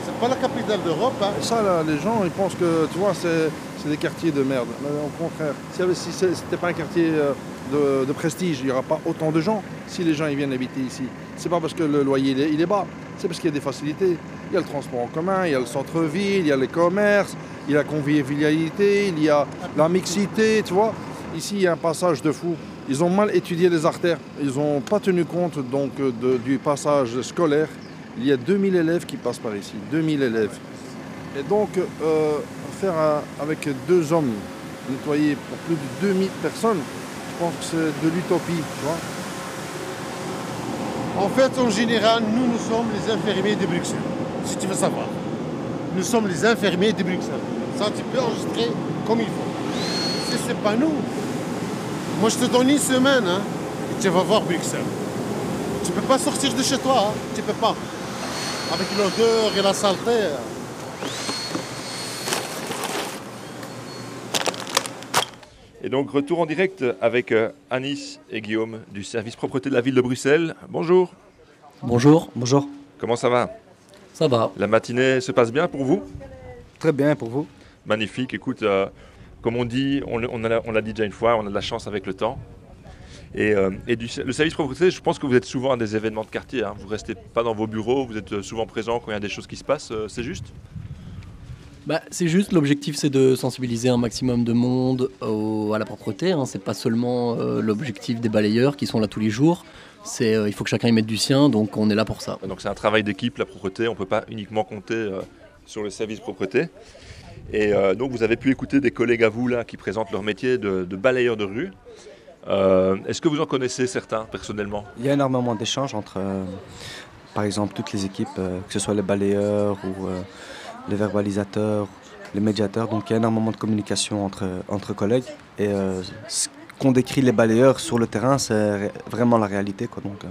C'est pas la capitale d'Europe. Hein. Ça, les gens, ils pensent que, tu vois, c'est des quartiers de merde. Mais au contraire, si, si c'était pas un quartier euh, de, de prestige, il n'y aura pas autant de gens si les gens ils viennent habiter ici. C'est pas parce que le loyer il est, il est bas, c'est parce qu'il y a des facilités. Il y a le transport en commun, il y a le centre-ville, il y a les commerces, il y a la convivialité, il y a la mixité, tu vois. Ici, il y a un passage de fou. Ils ont mal étudié les artères. Ils n'ont pas tenu compte donc de- du passage scolaire. Il y a 2000 élèves qui passent par ici, 2000 élèves. Et donc, euh, faire avec deux hommes nettoyer pour plus de 2000 personnes, je pense que c'est de l'utopie. En fait, en général, nous, nous sommes les infirmiers de Bruxelles, si tu veux savoir. Nous sommes les infirmiers de Bruxelles. Ça, tu peux enregistrer comme il faut. Si c'est pas nous, moi, je te donne une semaine, hein, et tu vas voir Bruxelles. Tu peux pas sortir de chez toi, hein, tu peux pas. Avec l'odeur et la saleté. Et donc, retour en direct avec euh, Anis et Guillaume du service propreté de la ville de Bruxelles. Bonjour. Bonjour, bonjour. Comment ça va? Ça va. La matinée se passe bien pour vous? Très bien pour vous. Magnifique. Écoute, euh, comme on dit, on, la- on dit déjà une fois, on a de la chance avec le temps. Et, euh, et du, le service propreté, je pense que vous êtes souvent à des événements de quartier. hein. Vous ne restez pas dans vos bureaux, vous êtes euh, souvent présent quand il y a des choses qui se passent. euh, c'est juste? Bah, c'est juste, l'objectif c'est de sensibiliser un maximum de monde au- à la propreté. Hein. C'est pas seulement euh, l'objectif des balayeurs qui sont là tous les jours. C'est, il faut que chacun y mette du sien, donc on est là pour ça. Donc c'est un travail d'équipe, la propreté. On ne peut pas uniquement compter sur le service propreté. Et euh, donc vous avez pu écouter des collègues à vous là qui présentent leur métier de, de balayeur de rue. Euh, Est-ce que vous en connaissez certains personnellement? Il y a énormément d'échanges entre, euh, par exemple, toutes les équipes, que ce soit les balayeurs ou les verbalisateurs, les médiateurs. Donc il y a énormément de communication entre, entre collègues. Et ce qu'ont décrit les balayeurs sur le terrain, c'est vraiment la réalité. Quoi. Donc,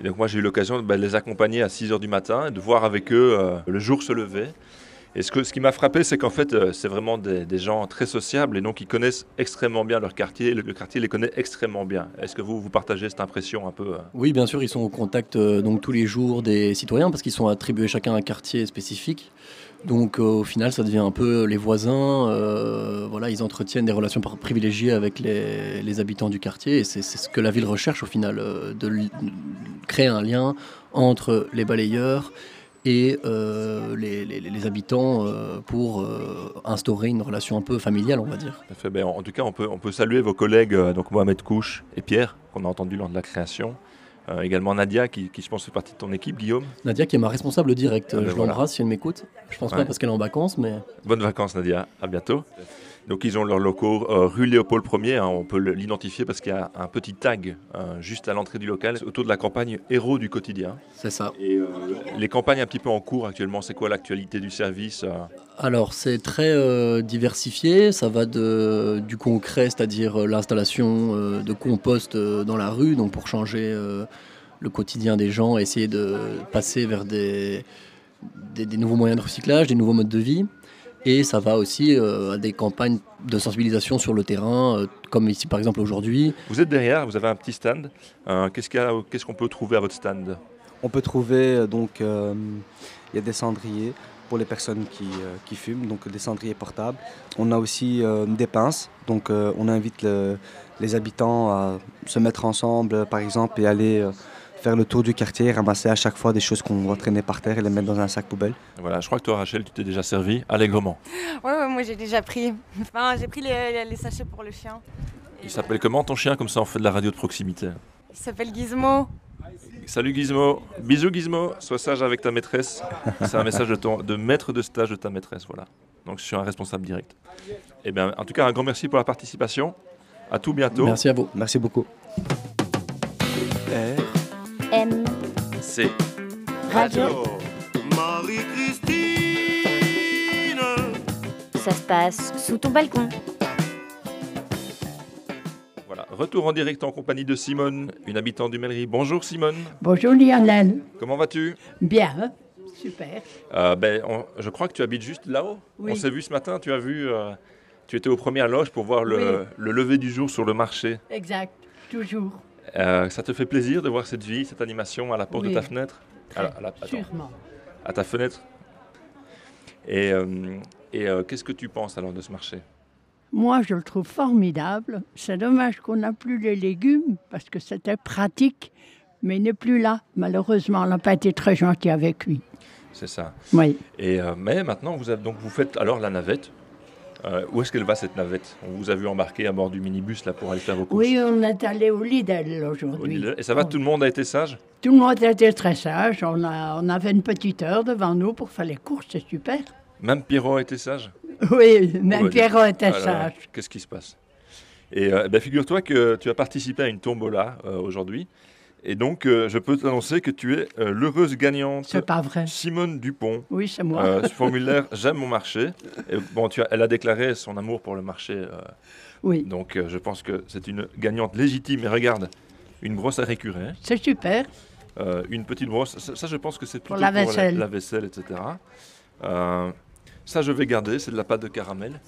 Et donc moi j'ai eu l'occasion bah, de les accompagner à 6h du matin et de voir avec eux le jour se lever. Et ce, que, ce qui m'a frappé, c'est qu'en fait, euh, c'est vraiment des, gens très sociables et donc ils connaissent extrêmement bien leur quartier. Le, le quartier les connaît extrêmement bien. Est-ce que vous, vous partagez cette impression un peu euh? Oui, bien sûr, ils sont au contact euh, donc tous les jours des citoyens parce qu'ils sont attribués chacun un quartier spécifique. Donc au final, ça devient un peu les voisins. voilà, ils entretiennent des relations privilégiées avec les, habitants du quartier et c'est ce que la ville recherche au final, de créer un lien entre les balayeurs et euh, les, les- les habitants euh, pour euh, instaurer une relation un peu familiale, on va dire. Ben, en tout cas, on peut, on peut saluer vos collègues, donc Mohamed Kouch et Pierre, qu'on a entendu lors de la création. Euh, également Nadia, qui, qui, je pense fait partie de ton équipe, Guillaume. Nadia qui est ma responsable directe, Ah ben je voilà. l'embrasse si elle m'écoute. Je pense Ouais. pas parce qu'elle est en vacances, mais... Bonnes vacances Nadia, à bientôt. Donc ils ont leurs locaux euh, rue Léopold Ier, hein, on peut l'identifier parce qu'il y a un petit tag euh, juste à l'entrée du local autour de la campagne Héros du quotidien. C'est ça. Et euh, les campagnes un petit peu en cours actuellement, c'est quoi l'actualité du service Alors, c'est très euh, diversifié. Ça va de, du concret, c'est-à-dire l'installation de compost dans la rue, donc pour changer le quotidien des gens, essayer de passer vers des, des, des nouveaux moyens de recyclage, des nouveaux modes de vie. Et ça va aussi euh, à des campagnes de sensibilisation sur le terrain, euh, comme ici par exemple aujourd'hui. Vous êtes derrière, vous avez un petit stand. Euh, Qu'est-ce qu'il y a- qu'est-ce qu'on peut trouver à votre stand? On peut trouver, donc, euh, il y a des cendriers pour les personnes qui, euh, qui fument, donc des cendriers portables. On a aussi euh, des pinces, donc euh, on invite le- les habitants à se mettre ensemble, par exemple, et aller euh, faire le tour du quartier, ramasser à chaque fois des choses qu'on va traîner par terre et les mettre dans un sac poubelle. Voilà, je crois que toi Rachel, tu t'es déjà servi allègrement. Ouais, ouais, moi j'ai déjà pris. Enfin, j'ai pris les, les sachets pour le chien. Il s'appelle comment ton chien? Comme ça on fait de la radio de proximité. Il s'appelle Gizmo. Salut Gizmo, bisous Gizmo, sois sage avec ta maîtresse. C'est un message de, ton, de maître de stage de ta maîtresse, voilà. Donc je suis un responsable direct. Eh bien, en tout cas, un grand merci pour la participation. À tout bientôt. Merci à vous. Merci beaucoup. R M. C Radio. Marie-Christine Ça se passe sous ton balcon. Voilà, retour en direct en compagnie de Simone, une habitante du Mellerie. Bonjour Simone, Bonjour Lionel. comment vas-tu? Bien, super. Euh, ben, on- Je crois que tu habites juste là-haut. Oui. On s'est vu ce matin, tu as vu, euh, tu étais aux premières loges pour voir le, Oui. le lever du jour sur le marché. Exact, toujours. Euh, ça te fait plaisir de voir cette vie, cette animation à la porte Oui. de ta fenêtre? À, la- à la- attends. Sûrement. à ta fenêtre? Et, euh, et euh, qu'est-ce que tu penses alors de ce marché? Moi, je le trouve formidable. C'est dommage qu'on n'a plus les légumes parce que c'était pratique, mais il n'est plus là. Malheureusement, on n'a pas été très gentil avec lui. C'est ça. Oui. Et, mais maintenant, vous, avez, donc, vous faites alors la navette? Euh, où est-ce qu'elle va cette navette? On vous a vu embarquer à bord du minibus là pour aller faire vos courses. Oui, on est allé au Lidl Au aujourd'hui. Et ça va, tout le monde a été sage? Tout le monde était très sage. On, a, on avait une petite heure devant nous pour faire les courses, c'est super. Même Pierrot a été sage? Oui, même Oh, bah, Pierrot était ah là là, sage. Qu'est-ce qui se passe? Et euh, ben, figure-toi que tu as participé à une tombola euh, aujourd'hui. Et donc, euh, je peux t'annoncer que tu es euh, l'heureuse gagnante. C'est pas vrai. Simone Dupont. Oui, c'est moi. Euh, ce formulaire J'aime mon marché. Et, bon, tu as, elle a déclaré son amour pour le marché. euh, Oui. Donc, je pense que c'est une gagnante légitime. Et regarde, une brosse à récurer. C'est super. Une petite brosse. Ça, ça, je pense que c'est plutôt Pour la vaisselle. la vaisselle, etc. Ça, je vais garder. C'est de la pâte de caramel.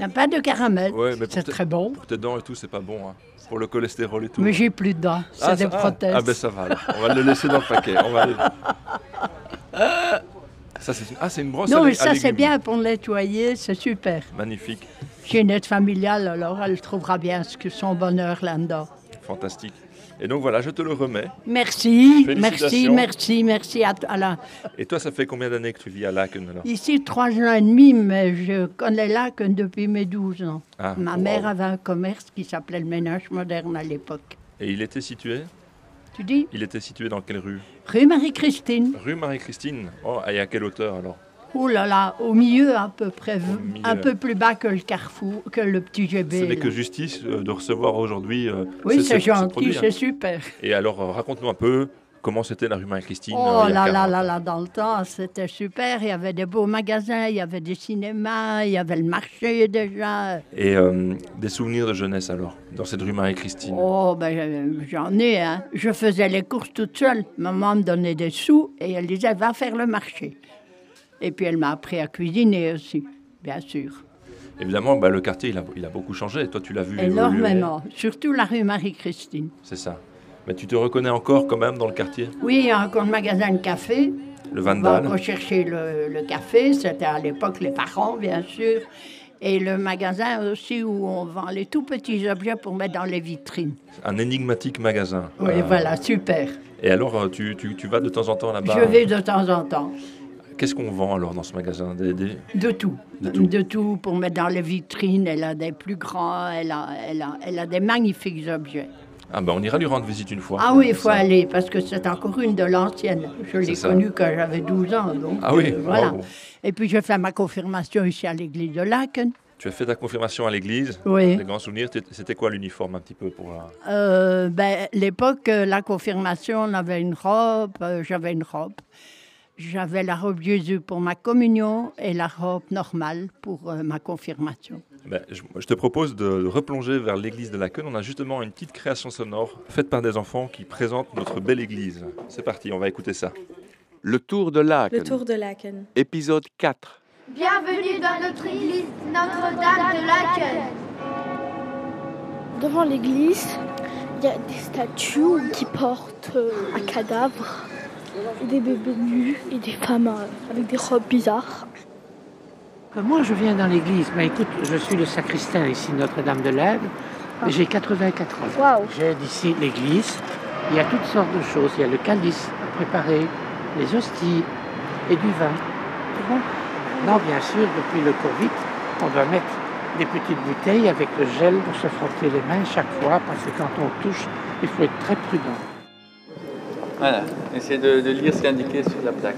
A pas de caramel. Ouais, c'est très bon. Pour tes dents et tout, c'est pas bon. hein. Pour le cholestérol et tout. Mais j'ai plus de dents. C'est Ah, des ça- ah. prothèses. Ah, ben ça va. On va le laisser dans le paquet. On va aller- Ça, c'est une... Ah, c'est une brosse non, mais ça, c'est bien pour nettoyer. C'est super. Magnifique. J'ai une aide familiale, alors elle trouvera bien ce que son bonheur là-dedans. Fantastique. Et donc voilà, je te le remets. Merci, merci, merci, merci à, à la... Et toi, ça fait combien d'années que tu vis à Laken alors? Ici, trois ans et demi, mais je connais Laken depuis mes 12 ans. Ah, Ma wow. mère avait un commerce qui s'appelait le ménage moderne à l'époque. Et il était situé? Tu dis? Il était situé dans quelle rue? Rue Marie-Christine. Rue Marie-Christine. Oh, et à quelle hauteur alors? Oh là là, au milieu à peu près, un peu plus bas que le carrefour, que le petit GB. Ce n'est que justice euh, de recevoir aujourd'hui. euh, Oui, ce- c'est ce- ce gentil, hein. c'est super. Et alors, euh, raconte-nous un peu comment c'était la rue Marie-Christine. Oh euh, a là là 40 là là, dans le temps, c'était super. Il y avait des beaux magasins, il y avait des cinémas, il y avait le marché déjà. Et euh, des souvenirs de jeunesse alors, dans cette rue Marie-Christine? Oh, ben j'en ai, hein. Je faisais les courses toute seule. Maman me donnait des sous et elle disait, va faire le marché. Et puis elle m'a appris à cuisiner aussi, bien sûr. Évidemment, bah, le quartier, il a, il a beaucoup changé. Toi, tu l'as vu évoluer. Énormément. Surtout la rue Marie-Christine. C'est ça. Mais tu te reconnais encore quand même dans le quartier? Oui, il y a encore le magasin de café. Le On va Vandal encore chercher le, le café. C'était à l'époque les parents, bien sûr. Et le magasin aussi où on vend les tout petits objets pour mettre dans les vitrines. Un énigmatique magasin. Oui, Euh, voilà, super. Et alors, euh, tu, tu- tu vas de temps en temps là-bas? Je vais de temps en temps. Qu'est-ce qu'on vend alors dans ce magasin? Des, des- De tout. De tout. pour mettre dans les vitrines. Elle a des plus grands, elle a, elle a, elle a des magnifiques objets. Ah ben, on ira lui rendre visite une fois. Ah oui, il faut ça. aller, parce que c'est encore une de l'ancienne. Je l'ai connue quand j'avais 12 ans. Donc, Ah oui, euh, voilà. Et puis, je fais ma confirmation ici à l'église de Laken. Tu as fait ta confirmation à l'église? Oui. Des grands souvenirs. C'était quoi l'uniforme un petit peu pour la... Euh, ben, l'époque, euh, la confirmation, on avait une robe, euh, j'avais une robe. J'avais la robe Jésus pour ma communion et la robe normale pour euh, ma confirmation. Ben, je, je te propose de replonger vers l'église de la Queue. On a justement une petite création sonore faite par des enfants qui présentent notre belle église. C'est parti, on va écouter ça. Le Tour de Laken. Le tour de Laken. Épisode 4. Bienvenue dans notre église Notre-Dame de Laken. Devant l'église, il y a des statues qui portent euh, un cadavre, et des bébés nus et des femmes euh, avec des robes bizarres. Ben, Moi, je viens dans l'église. Mais écoute, je suis le sacristain ici, Notre-Dame de l'Aide. et J'ai 84 ans. J'aide ici l'église. Il y a toutes sortes de choses. Il y a le calice à préparer, les hosties et du vin. Bon? Non, bien sûr, depuis le Covid, on doit mettre des petites bouteilles avec le gel pour se frotter les mains chaque fois, parce que quand on touche, il faut être très prudent. Voilà, essayez de, de lire ce qui est indiqué sur la plaque.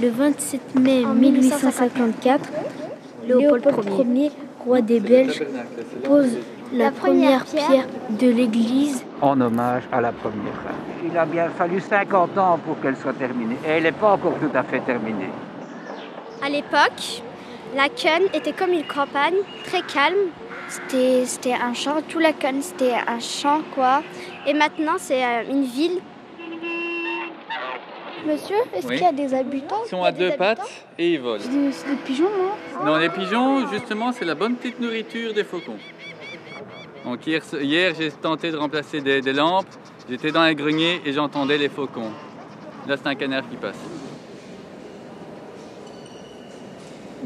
Le 27 mai 1854, Léopold Ier, roi des Belges, pose la première pierre de l'église. En hommage à la première femme. Il a bien fallu 50 ans pour qu'elle soit terminée. Et elle n'est pas encore tout à fait terminée. À l'époque, Laken était comme une campagne, très calme. C'était, c'était un champ, tout Laken c'était un champ quoi. Et maintenant c'est euh, une ville. Monsieur, est-ce Oui. qu'il y a des habitants Ils sont à deux pattes et ils volent. C'est des, pigeons, non Non, les pigeons, justement, c'est la bonne petite nourriture des faucons. Donc hier, hier j'ai tenté de remplacer des, des lampes. J'étais dans un grenier et j'entendais les faucons. Là, c'est un canard qui passe.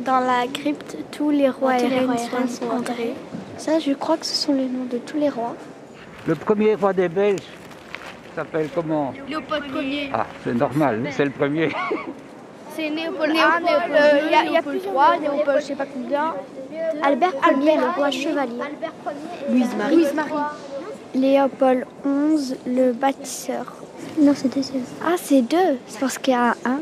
dans la crypte, tous les rois Tous et les reines sont enterrés. Ça, je crois que ce sont les noms de tous les rois. Le premier roi des Belges s'appelle comment Léopold Ier. Ah, c'est normal, c'est le premier. C'est Léopold I, Léopold II, il y a, il y a plusieurs rois, Léopold je sais pas combien. Albert Ier, le roi chevalier. Louise Marie. Louise Marie. Léopold XI, le bâtisseur. Non, c'est deuxième. Ah, c'est deux. C'est parce qu'il y a un 1.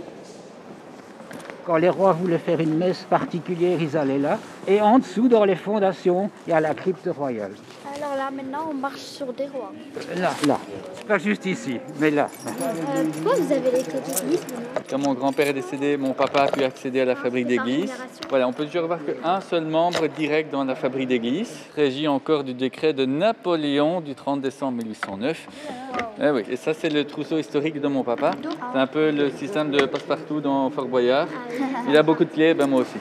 Quand les rois voulaient faire une messe particulière, ils allaient là. Et en dessous, dans les fondations, il y a la crypte royale. Alors là, maintenant, on marche sur des rois. Là, là. Pas juste ici, mais là. Euh, pourquoi vous avez les clés d'église Quand mon grand-père est décédé, mon papa a pu accéder à la fabrique d'église. Voilà, on peut toujours voir qu'un seul membre direct dans la fabrique d'église, régi encore du décret de Napoléon du 30 décembre 1809. Eh oui, et ça c'est le trousseau historique de mon papa. C'est un peu le système de passe-partout dans Fort Boyard. Il a beaucoup de clés, ben moi aussi.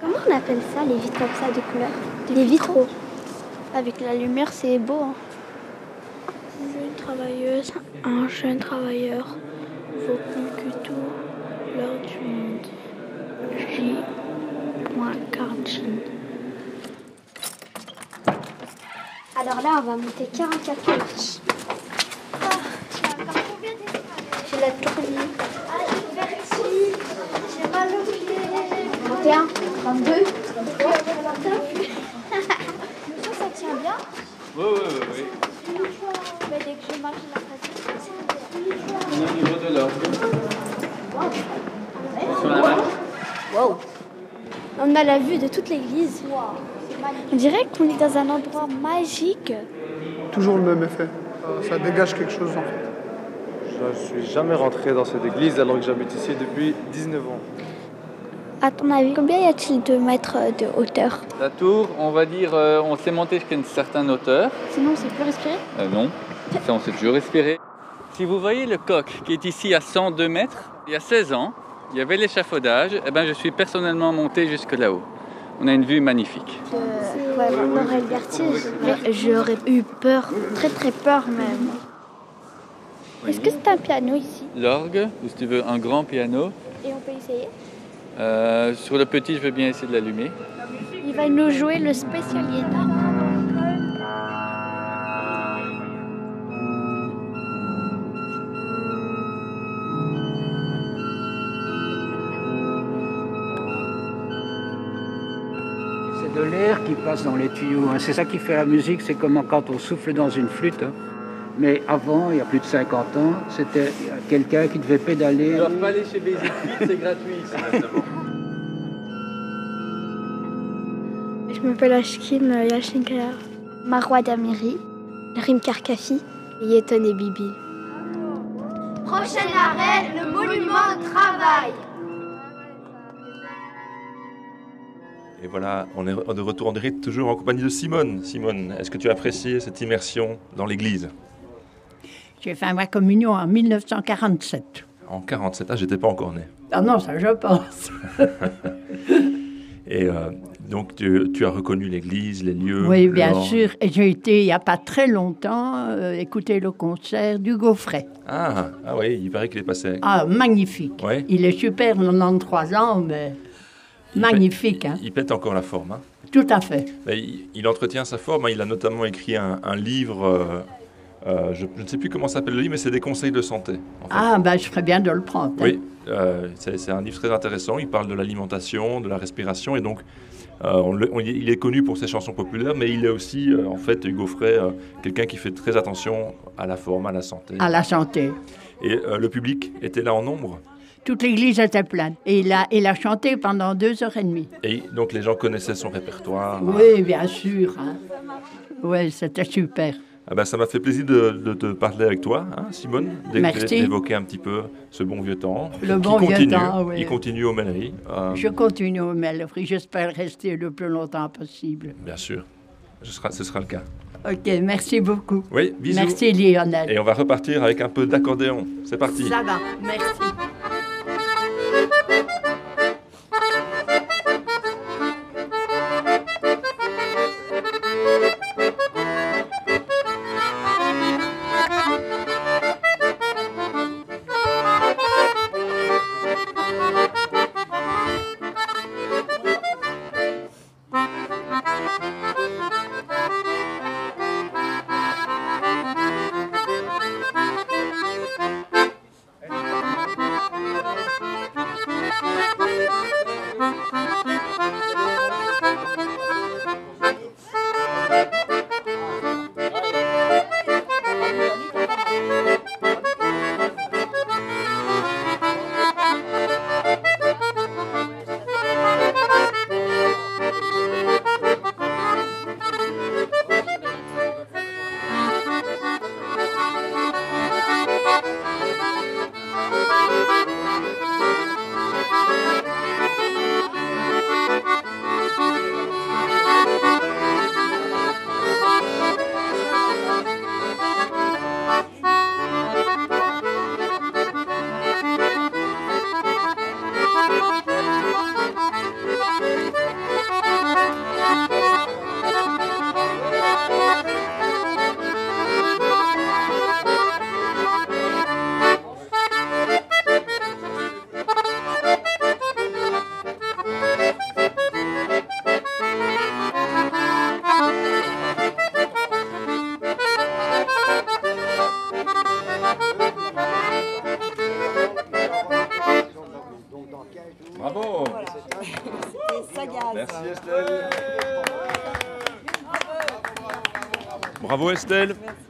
Comment on appelle ça, les vitres comme ça de couleur Des vitraux. Avec la lumière, c'est beau. Hein. Jeune travailleuse, un jeune travailleur, vaut plus que tout l'heure du monde. J jeune. Alors là, on va monter 44 marches. Ah, j'ai la tournée. Ah, j'ai mal aux pieds. 31, 32, 33, 39. ça tient bien. Oui, oui, oui. oui. Mais dès que je marche, j'ai l'impression On est au niveau de l'ordre. Sur la marche. Wow. On a la vue de toute l'église. On dirait qu'on est dans un endroit magique. Toujours le même effet. Ça dégage quelque chose en fait. Je ne suis jamais rentré dans cette église alors que j'habite ici depuis 19 ans. À ton avis, combien y a-t-il de mètres de hauteur La tour, on va dire, euh, on s'est monté jusqu'à une certaine hauteur. Sinon, on ne sait plus respirer Euh, non, ça on sait toujours respirer. Si vous voyez le coq qui est ici à 102 mètres, il y a 16 ans, il y avait l'échafaudage, et ben je suis personnellement monté jusque là-haut. On a une vue magnifique. Ouais, on aurait le vertige. J'aurais eu peur, très très peur même. Est-ce que c'est un piano ici? L'orgue, ou si tu veux un grand piano. Et on peut essayer? Euh, sur le petit, je veux bien essayer de l'allumer. Il va nous jouer le spécialista. C'est de l'air qui passe dans les tuyaux. hein. C'est ça qui fait la musique. C'est comme quand on souffle dans une flûte. hein. Mais avant, il y a plus de 50 ans, c'était quelqu'un qui devait pédaler. ne doivent pas aller chez Basic c'est gratuit ici. Je m'appelle Ashkin Yashinkaya. Marwa Damiri, Rim Karkafi, Yeton et Bibi. Prochain arrêt, le monument de travail. Et voilà, on est de retour en direct, toujours en compagnie de Simone. Simone, est-ce que tu as apprécié cette immersion dans l'église? J'ai fait ma communion en 1947. En 47, ah, j'étais pas encore né. Ah non, ça je pense. Et euh, donc, tu, tu as reconnu l'église, les lieux oui, bien sûr. Et j'ai été, il n'y a pas très longtemps, euh, écouter le concert du Gaufret. Ah, ah oui, il paraît qu'il est passé. Ah, magnifique. Ouais. Il est super, 93 ans, mais magnifique. hein. Il pète encore la forme. hein. Tout à fait. Il, il entretient sa forme. hein. Il a notamment écrit un, un livre. Euh, je, je ne sais plus comment s'appelle le livre, mais c'est des conseils de santé. Ah, ben, je ferais bien de le prendre. hein. Oui, euh, c'est un livre très intéressant. Il parle de l'alimentation, de la respiration, et donc euh, on le- on- il est connu pour ses chansons populaires, mais il est aussi, en fait, Hugo Frey, quelqu'un qui fait très attention à la forme, à la santé. À la santé. Et le public était là en nombre, Toute l'église était pleine. Et il a, il a chanté pendant deux heures et demie. et donc les gens connaissaient son répertoire. Oui, bien sûr. hein. Oui, c'était super. Ah ben, ça m'a fait plaisir de, de te parler avec toi, hein, Simone, d'évoquer un petit peu ce bon vieux temps. Le qui bon vieux temps, oui. Il continue aux Mairies. euh, Je continue au Mellery. J'espère rester le plus longtemps possible. Bien sûr, ce sera, ce sera le cas. OK, merci beaucoup. Oui, bisous. Merci, Lionel. Et on va repartir avec un peu d'accordéon. C'est parti. Ça va, merci.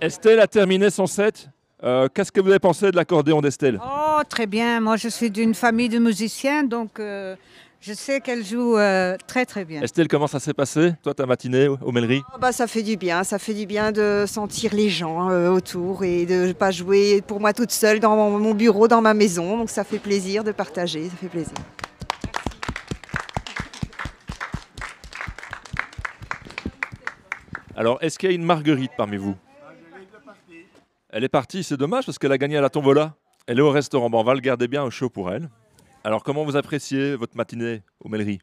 Estelle. A terminé son set. Euh, Qu'est-ce que vous avez pensé de l'accordéon d'Estelle? Oh, très bien. Moi, je suis d'une famille de musiciens, donc euh, je sais qu'elle joue euh, très, très bien. Estelle, comment ça s'est passé Toi, ta matinée aux Mêleries Ah bah, ça fait du bien, ça fait du bien de sentir les gens euh, autour et de ne pas jouer pour moi toute seule dans mon, mon bureau, dans ma maison. Donc ça fait plaisir de partager, ça fait plaisir. Alors, est-ce qu'il y a une Marguerite parmi vous? Elle est partie, c'est dommage parce qu'elle a gagné à la tombola. Elle est au restaurant. Bon, on va le garder bien au chaud pour elle. Alors, comment vous appréciez votre matinée aux Mêleries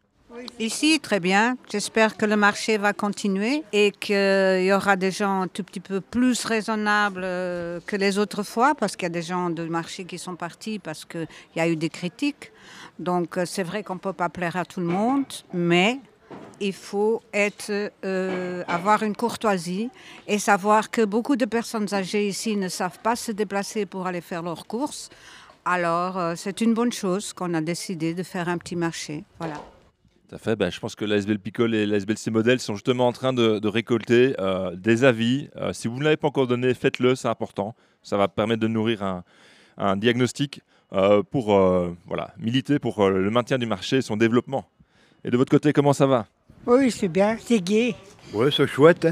Ici, très bien. J'espère que le marché va continuer et qu'il y aura des gens un tout petit peu plus raisonnables euh, que les autres fois, parce qu'il y a des gens du marché qui sont partis parce qu'il y a eu des critiques. Donc, euh, c'est vrai qu'on ne peut pas plaire à tout le monde, mais il faut être, euh, avoir une courtoisie et savoir que beaucoup de personnes âgées ici ne savent pas se déplacer pour aller faire leurs courses. Alors, euh, c'est une bonne chose qu'on a décidé de faire un petit marché. Voilà. Tout à fait. Ben, je pense que l'ASBL Picole et l'ASBL C-Model sont justement en train de, récolter euh, des avis. Si vous ne l'avez pas encore donné, faites-le, c'est important. Ça va permettre de nourrir un, diagnostic pour voilà, militer pour le maintien du marché et son développement. Et de votre côté, comment ça va? Oui, c'est bien, c'est gai. Oui, c'est chouette.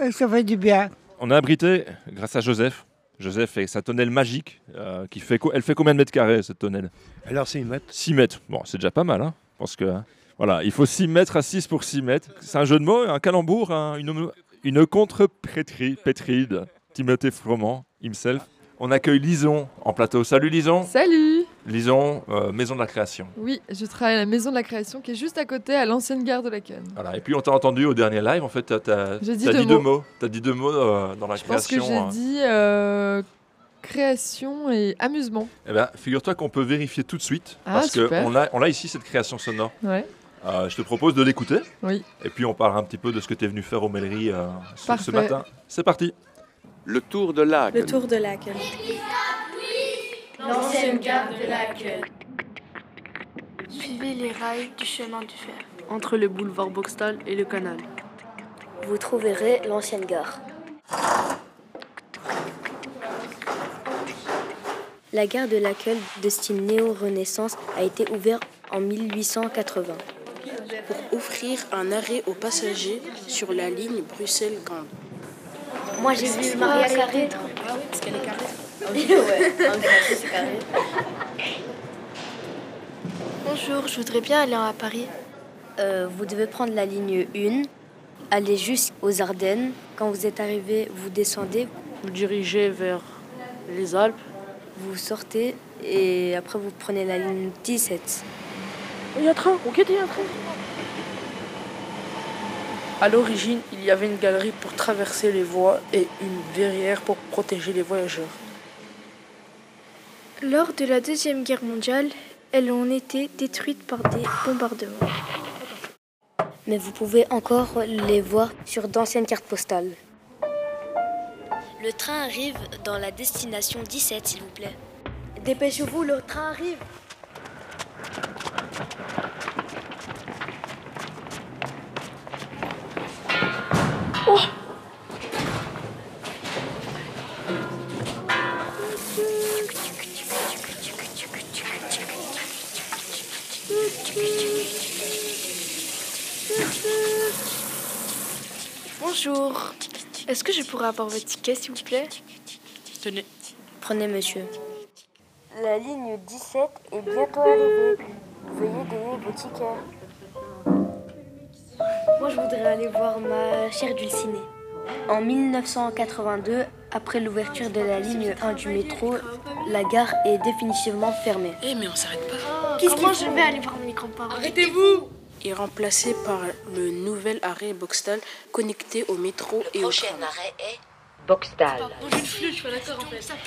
Euh, Ça fait du bien. On a abrité, grâce à Joseph, Joseph et sa tonnelle magique, euh, qui fait, co- elle fait combien de mètres carrés cette tonnelle? Alors 6 mètres. 6 mètres. Bon, c'est déjà pas mal, hein. Je pense que hein, voilà, il faut 6 mètres à 6 pour 6 mètres. C'est un jeu de mots, un calembour, un- une, une contre-pétrie, pétrie de Timothée Froment, himself. On accueille Lison en plateau. Salut Lison. Salut Lison, euh, maison de la création. Oui, je travaille à la maison de la création qui est juste à côté, à l'ancienne gare de la Canne. Voilà. Et puis on t'a entendu au dernier live, en fait, t'as as, dit deux mots. T'as dit deux mots euh, dans la Je pense que création. j'ai hein. dit euh, création et amusement. Eh ben, figure-toi qu'on peut vérifier tout de suite Ah, parce qu'on a, on a ici cette création sonore. Ouais. Euh, je te propose de l'écouter. Oui. Et puis on parlera un petit peu de ce que tu es venu faire aux Mêleries euh, ce- ce, matin. C'est parti. Le tour de lac. Le tour de Laken. L'ancienne gare de Laken. Suivez les rails du chemin du fer. entre le boulevard Boxtal et le canal. Vous trouverez l'ancienne gare. La gare de Laken, de style néo-renaissance, a été ouverte en 1880. Pour offrir un arrêt aux passagers sur la ligne Bruxelles-Gand. Moi j'ai vu Maria Carré. Ouais, c'est carré. Bonjour, je voudrais bien aller à Paris. Euh, vous devez prendre la ligne 1, aller jusqu'aux Ardennes. Quand vous êtes arrivé, vous descendez, Vous dirigez vers les Alpes. vous sortez et après vous prenez la ligne 17. Il y a un train, ok, il y a un train. À l'origine, il y avait une galerie pour traverser les voies et une verrière pour protéger les voyageurs. Lors de la Deuxième Guerre mondiale, elles ont été détruites par des bombardements. Mais vous pouvez encore les voir sur d'anciennes cartes postales. Le train arrive dans la destination 17, s'il vous plaît. Dépêchez-vous, le train arrive. Bonjour. Est-ce que je pourrais avoir votre ticket, s'il vous plaît? Tenez. Prenez, monsieur. La ligne 17 est bientôt arrivée. Veuillez donner vos tickets. Moi, je voudrais aller voir ma chère Dulcinée. En 1982, après l'ouverture de la ligne 1 du métro, la gare est définitivement fermée. Eh, mais on s'arrête pas. Qu'est-ce Comment je vais aller voir mes grands-parents? Arrêtez-vous Est remplacé par le nouvel arrêt Boxtal connecté au métro et au tram. arrêt est Boxtal.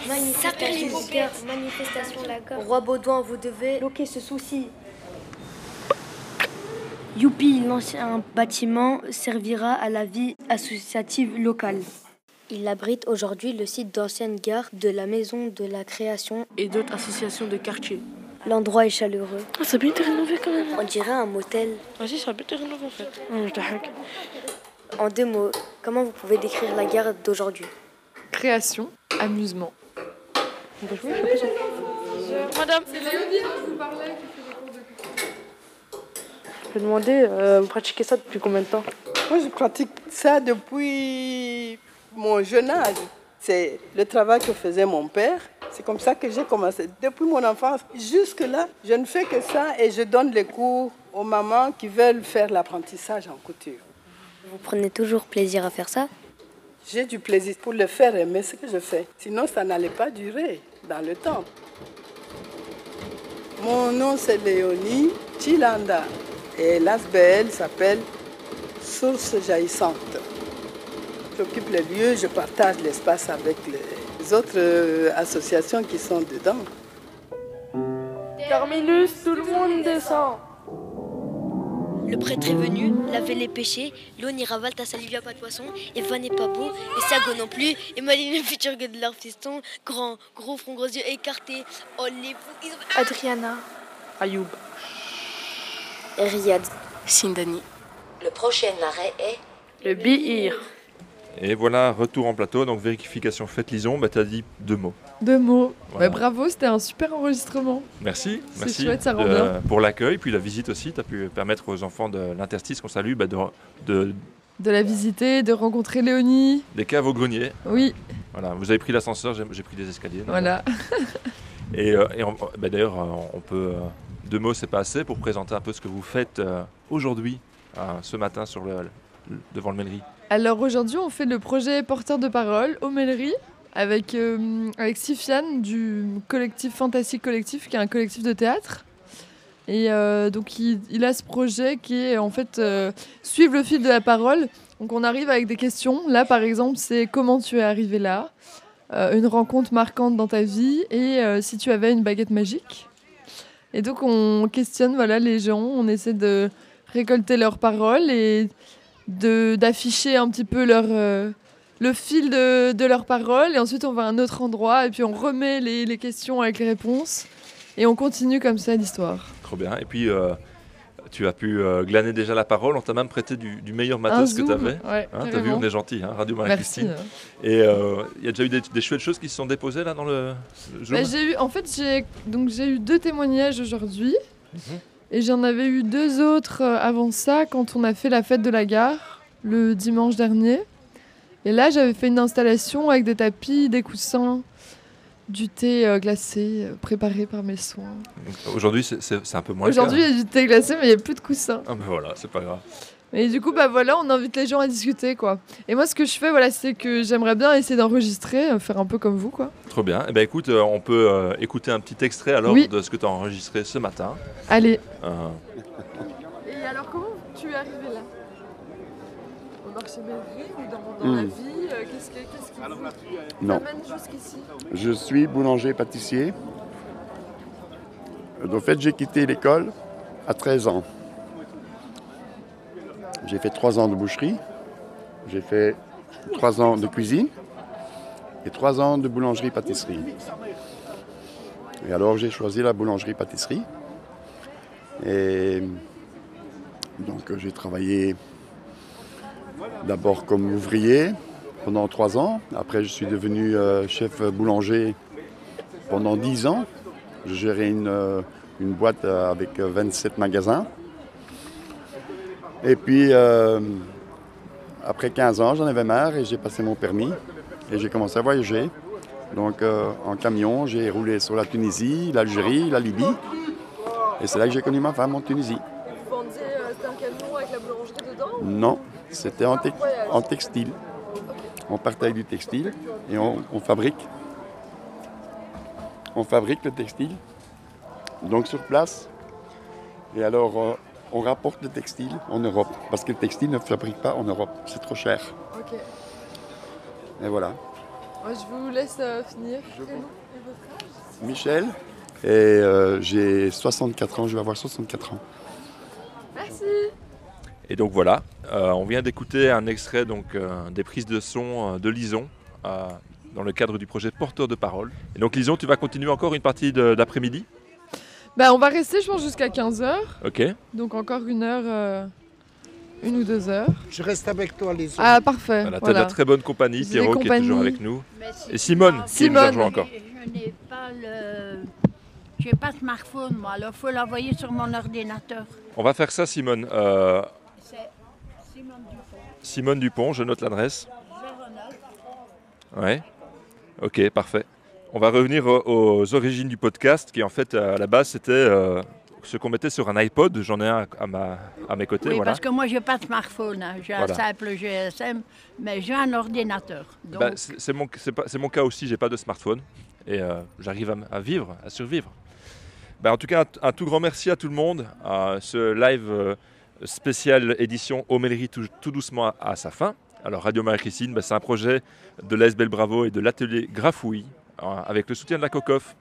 Manifestation, manifestation la gare. Roi Baudouin, vous devez bloquer ce souci. Youpi, l'ancien bâtiment servira à la vie associative locale. Il abrite aujourd'hui le site d'ancienne gare de la Maison de la Création et d'autres associations de quartier. L'endroit est chaleureux. Ah, ça a bien été rénové quand même. On dirait un motel. Ah si, ça a bien été rénové en fait. Non, je te hack. En deux mots, comment vous pouvez décrire la gare d'aujourd'hui? Création, amusement. On peut jouer, je sais pas. Madame C'est Léonie dont je vous parlais qui fait des cours de cuisine. Je vais demander, euh, vous pratiquez ça depuis combien de temps? Moi, je pratique ça depuis mon jeune âge. C'est le travail que faisait mon père. C'est comme ça que j'ai commencé. Depuis mon enfance jusque-là, je ne fais que ça et je donne les cours aux mamans qui veulent faire l'apprentissage en couture. Vous prenez toujours plaisir à faire ça? J'ai du plaisir pour le faire aimer ce que je fais. Sinon, ça n'allait pas durer dans le temps. Mon nom, c'est Léonie Chilanda. Et l'ASBL s'appelle Source jaillissante. J'occupe les lieux, je partage l'espace avec les autres euh, associations qui sont dedans. Terminus, tout le monde descend. Le prêtre est venu, laver les péchés, l'eau n'ira valta salivia pas de poisson, et Van n'est pas beau, et Sago non plus, et Maline le futur que de leur fiston, grand, gros front, gros yeux écartés, oh les fous, ils ont... Adriana. Ayoub. Riyad. Sindani. Le prochain arrêt est... Le Bihir. Et voilà, retour en plateau, donc vérification faite, Lison, bah, tu as dit deux mots. Deux mots. Voilà. Ouais, bravo, c'était un super enregistrement. Merci, C'est merci chouette, ça rend de- bien. pour l'accueil, puis la visite aussi. Tu as pu permettre aux enfants de l'interstice qu'on salue bah, de, de- De la visiter, de rencontrer Léonie. des caves au grenier. Oui, Voilà, vous avez pris l'ascenseur, j'ai pris des escaliers. voilà. Et, euh, et bah, d'ailleurs, euh, on peut. euh, deux mots, c'est pas assez pour présenter un peu ce que vous faites euh, aujourd'hui, euh, ce matin, sur le, le- devant le mairie. Alors aujourd'hui, on fait le projet Porteur de parole Mêleries avec, euh, avec Sifiane du collectif Fantastique Collectif, qui est un collectif de théâtre. Et euh, donc il, a ce projet qui est en fait euh, suivre le fil de la parole. Donc on arrive avec des questions. Là par exemple, c'est comment tu es arrivé là, une rencontre marquante dans ta vie et si tu avais une baguette magique. Et donc on questionne voilà les gens, on essaie de récolter leurs paroles et d'afficher un petit peu leur euh, le fil de, de leurs paroles et ensuite on va à un autre endroit et puis on remet les, les questions avec les réponses et on continue comme ça l'histoire. Trop bien. Et puis, euh, tu as pu euh, glaner déjà la parole. On t'a même prêté du, du meilleur matos que tu avais. ouais, T'as vu, on est gentil, hein, Radio Marie-Christine. Et euh, il y a déjà eu des, des chouettes choses qui se sont déposées là dans le, le Bah, eu en fait j'ai eu deux témoignages aujourd'hui Mhm. Et j'en avais eu deux autres euh, avant ça quand on a fait la fête de la gare le dimanche dernier. Et là j'avais fait une installation avec des tapis, des coussins, du thé euh, glacé euh, préparé par mes soins. Aujourd'hui, c'est- un peu moins. Aujourd'hui, il y a du thé glacé, mais il n'y a plus de coussins. Ah, ben voilà, c'est pas grave. Et du coup, bah voilà, on invite les gens à discuter, quoi. Et moi, ce que je fais, voilà, c'est que j'aimerais bien essayer d'enregistrer, euh, faire un peu comme vous, quoi. Trop bien. Eh ben, écoute, euh, on peut euh, écouter un petit extrait alors Oui. de ce que tu as enregistré ce matin. Allez. Euh, Et alors, comment tu es arrivé là? Au marché ou dans, dans la Hmm. vie Qu'est-ce qui vous Non. t'amène jusqu'ici? Je suis boulanger-pâtissier. En fait, j'ai quitté l'école à 13 ans. J'ai fait 3 ans de boucherie, j'ai fait 3 ans de cuisine et 3 ans de boulangerie-pâtisserie. Et alors, j'ai choisi la boulangerie-pâtisserie. Et donc, euh, j'ai travaillé d'abord comme ouvrier pendant 3 ans. Après, je suis devenu euh, chef boulanger pendant 10 ans. Je gérais une, euh, une boîte euh, avec euh, 27 magasins. Et puis, euh, après 15 ans, j'en avais marre et j'ai passé mon permis et j'ai commencé à voyager. Donc, euh, en camion, j'ai roulé sur la Tunisie, l'Algérie, la Libye. Et c'est là que j'ai connu ma femme en Tunisie. Vous vendiez c'était un camion avec la boulangerie dedans Non, c'était en, tex- en textile. On partait avec du textile et on, on fabrique. On fabrique le textile. Donc sur place. Et alors, euh, on rapporte le textile en Europe. Parce que le textile ne fabrique pas en Europe. C'est trop cher. Ok. Et voilà. Je vous laisse euh, finir. Prénom et votre âge? Michel. Et euh, j'ai 64 ans. Je vais avoir 64 ans. Merci. Et donc voilà, euh, on vient d'écouter un extrait donc, euh, des prises de son euh, de Lison euh, dans le cadre du projet Porteur de parole. Et donc Lison, tu vas continuer encore une partie de- d'après-midi? Bah, on va rester, je pense, jusqu'à 15h. Ok. Donc encore une heure, euh, une ou deux heures. Je reste avec toi les autres. Ah, parfait. Voilà, t'as voilà. de la très bonne compagnie, Vous avez Pierrot qui est toujours avec nous. Et Simone qui nous a Simone. rejoint encore. Je n'ai pas le. Je n'ai pas de smartphone, moi, alors il faut l'envoyer sur mon ordinateur. On va faire ça, Simone. Euh, C'est Simone Dupont. Simone Dupont, je note l'adresse. 09. Ouais. Ok, parfait. On va revenir aux, origines du podcast, qui en fait, à la base, c'était euh, ce qu'on mettait sur un iPod. J'en ai un à, ma, à mes côtés. Oui, voilà. parce que moi, je n'ai pas de smartphone. hein. J'ai Voilà. un simple GSM, mais j'ai un ordinateur. Donc, Bah, c'est mon, cas aussi, j'ai pas de smartphone et euh, j'arrive à, à vivre, à survivre. Bah, en tout cas, un, un tout grand merci à tout le monde. Euh, ce live euh, spécial édition Homélerie tout, tout doucement à, à sa fin. Alors Radio Marie-Christine, bah, c'est un projet de l'ASBL Bravo et de l'atelier Grafouille avec le soutien de la COCOF.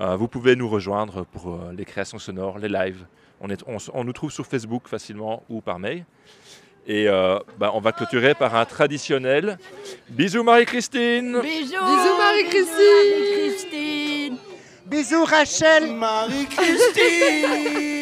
Euh, vous pouvez nous rejoindre pour euh, les créations sonores, les lives. On, est, on, nous trouve sur Facebook facilement ou par mail. Et euh, bah, on va clôturer par un traditionnel bisous Marie-Christine. Bisous Bisous, Marie-Christine. Marie-Christine Bisous Rachel Marie-Christine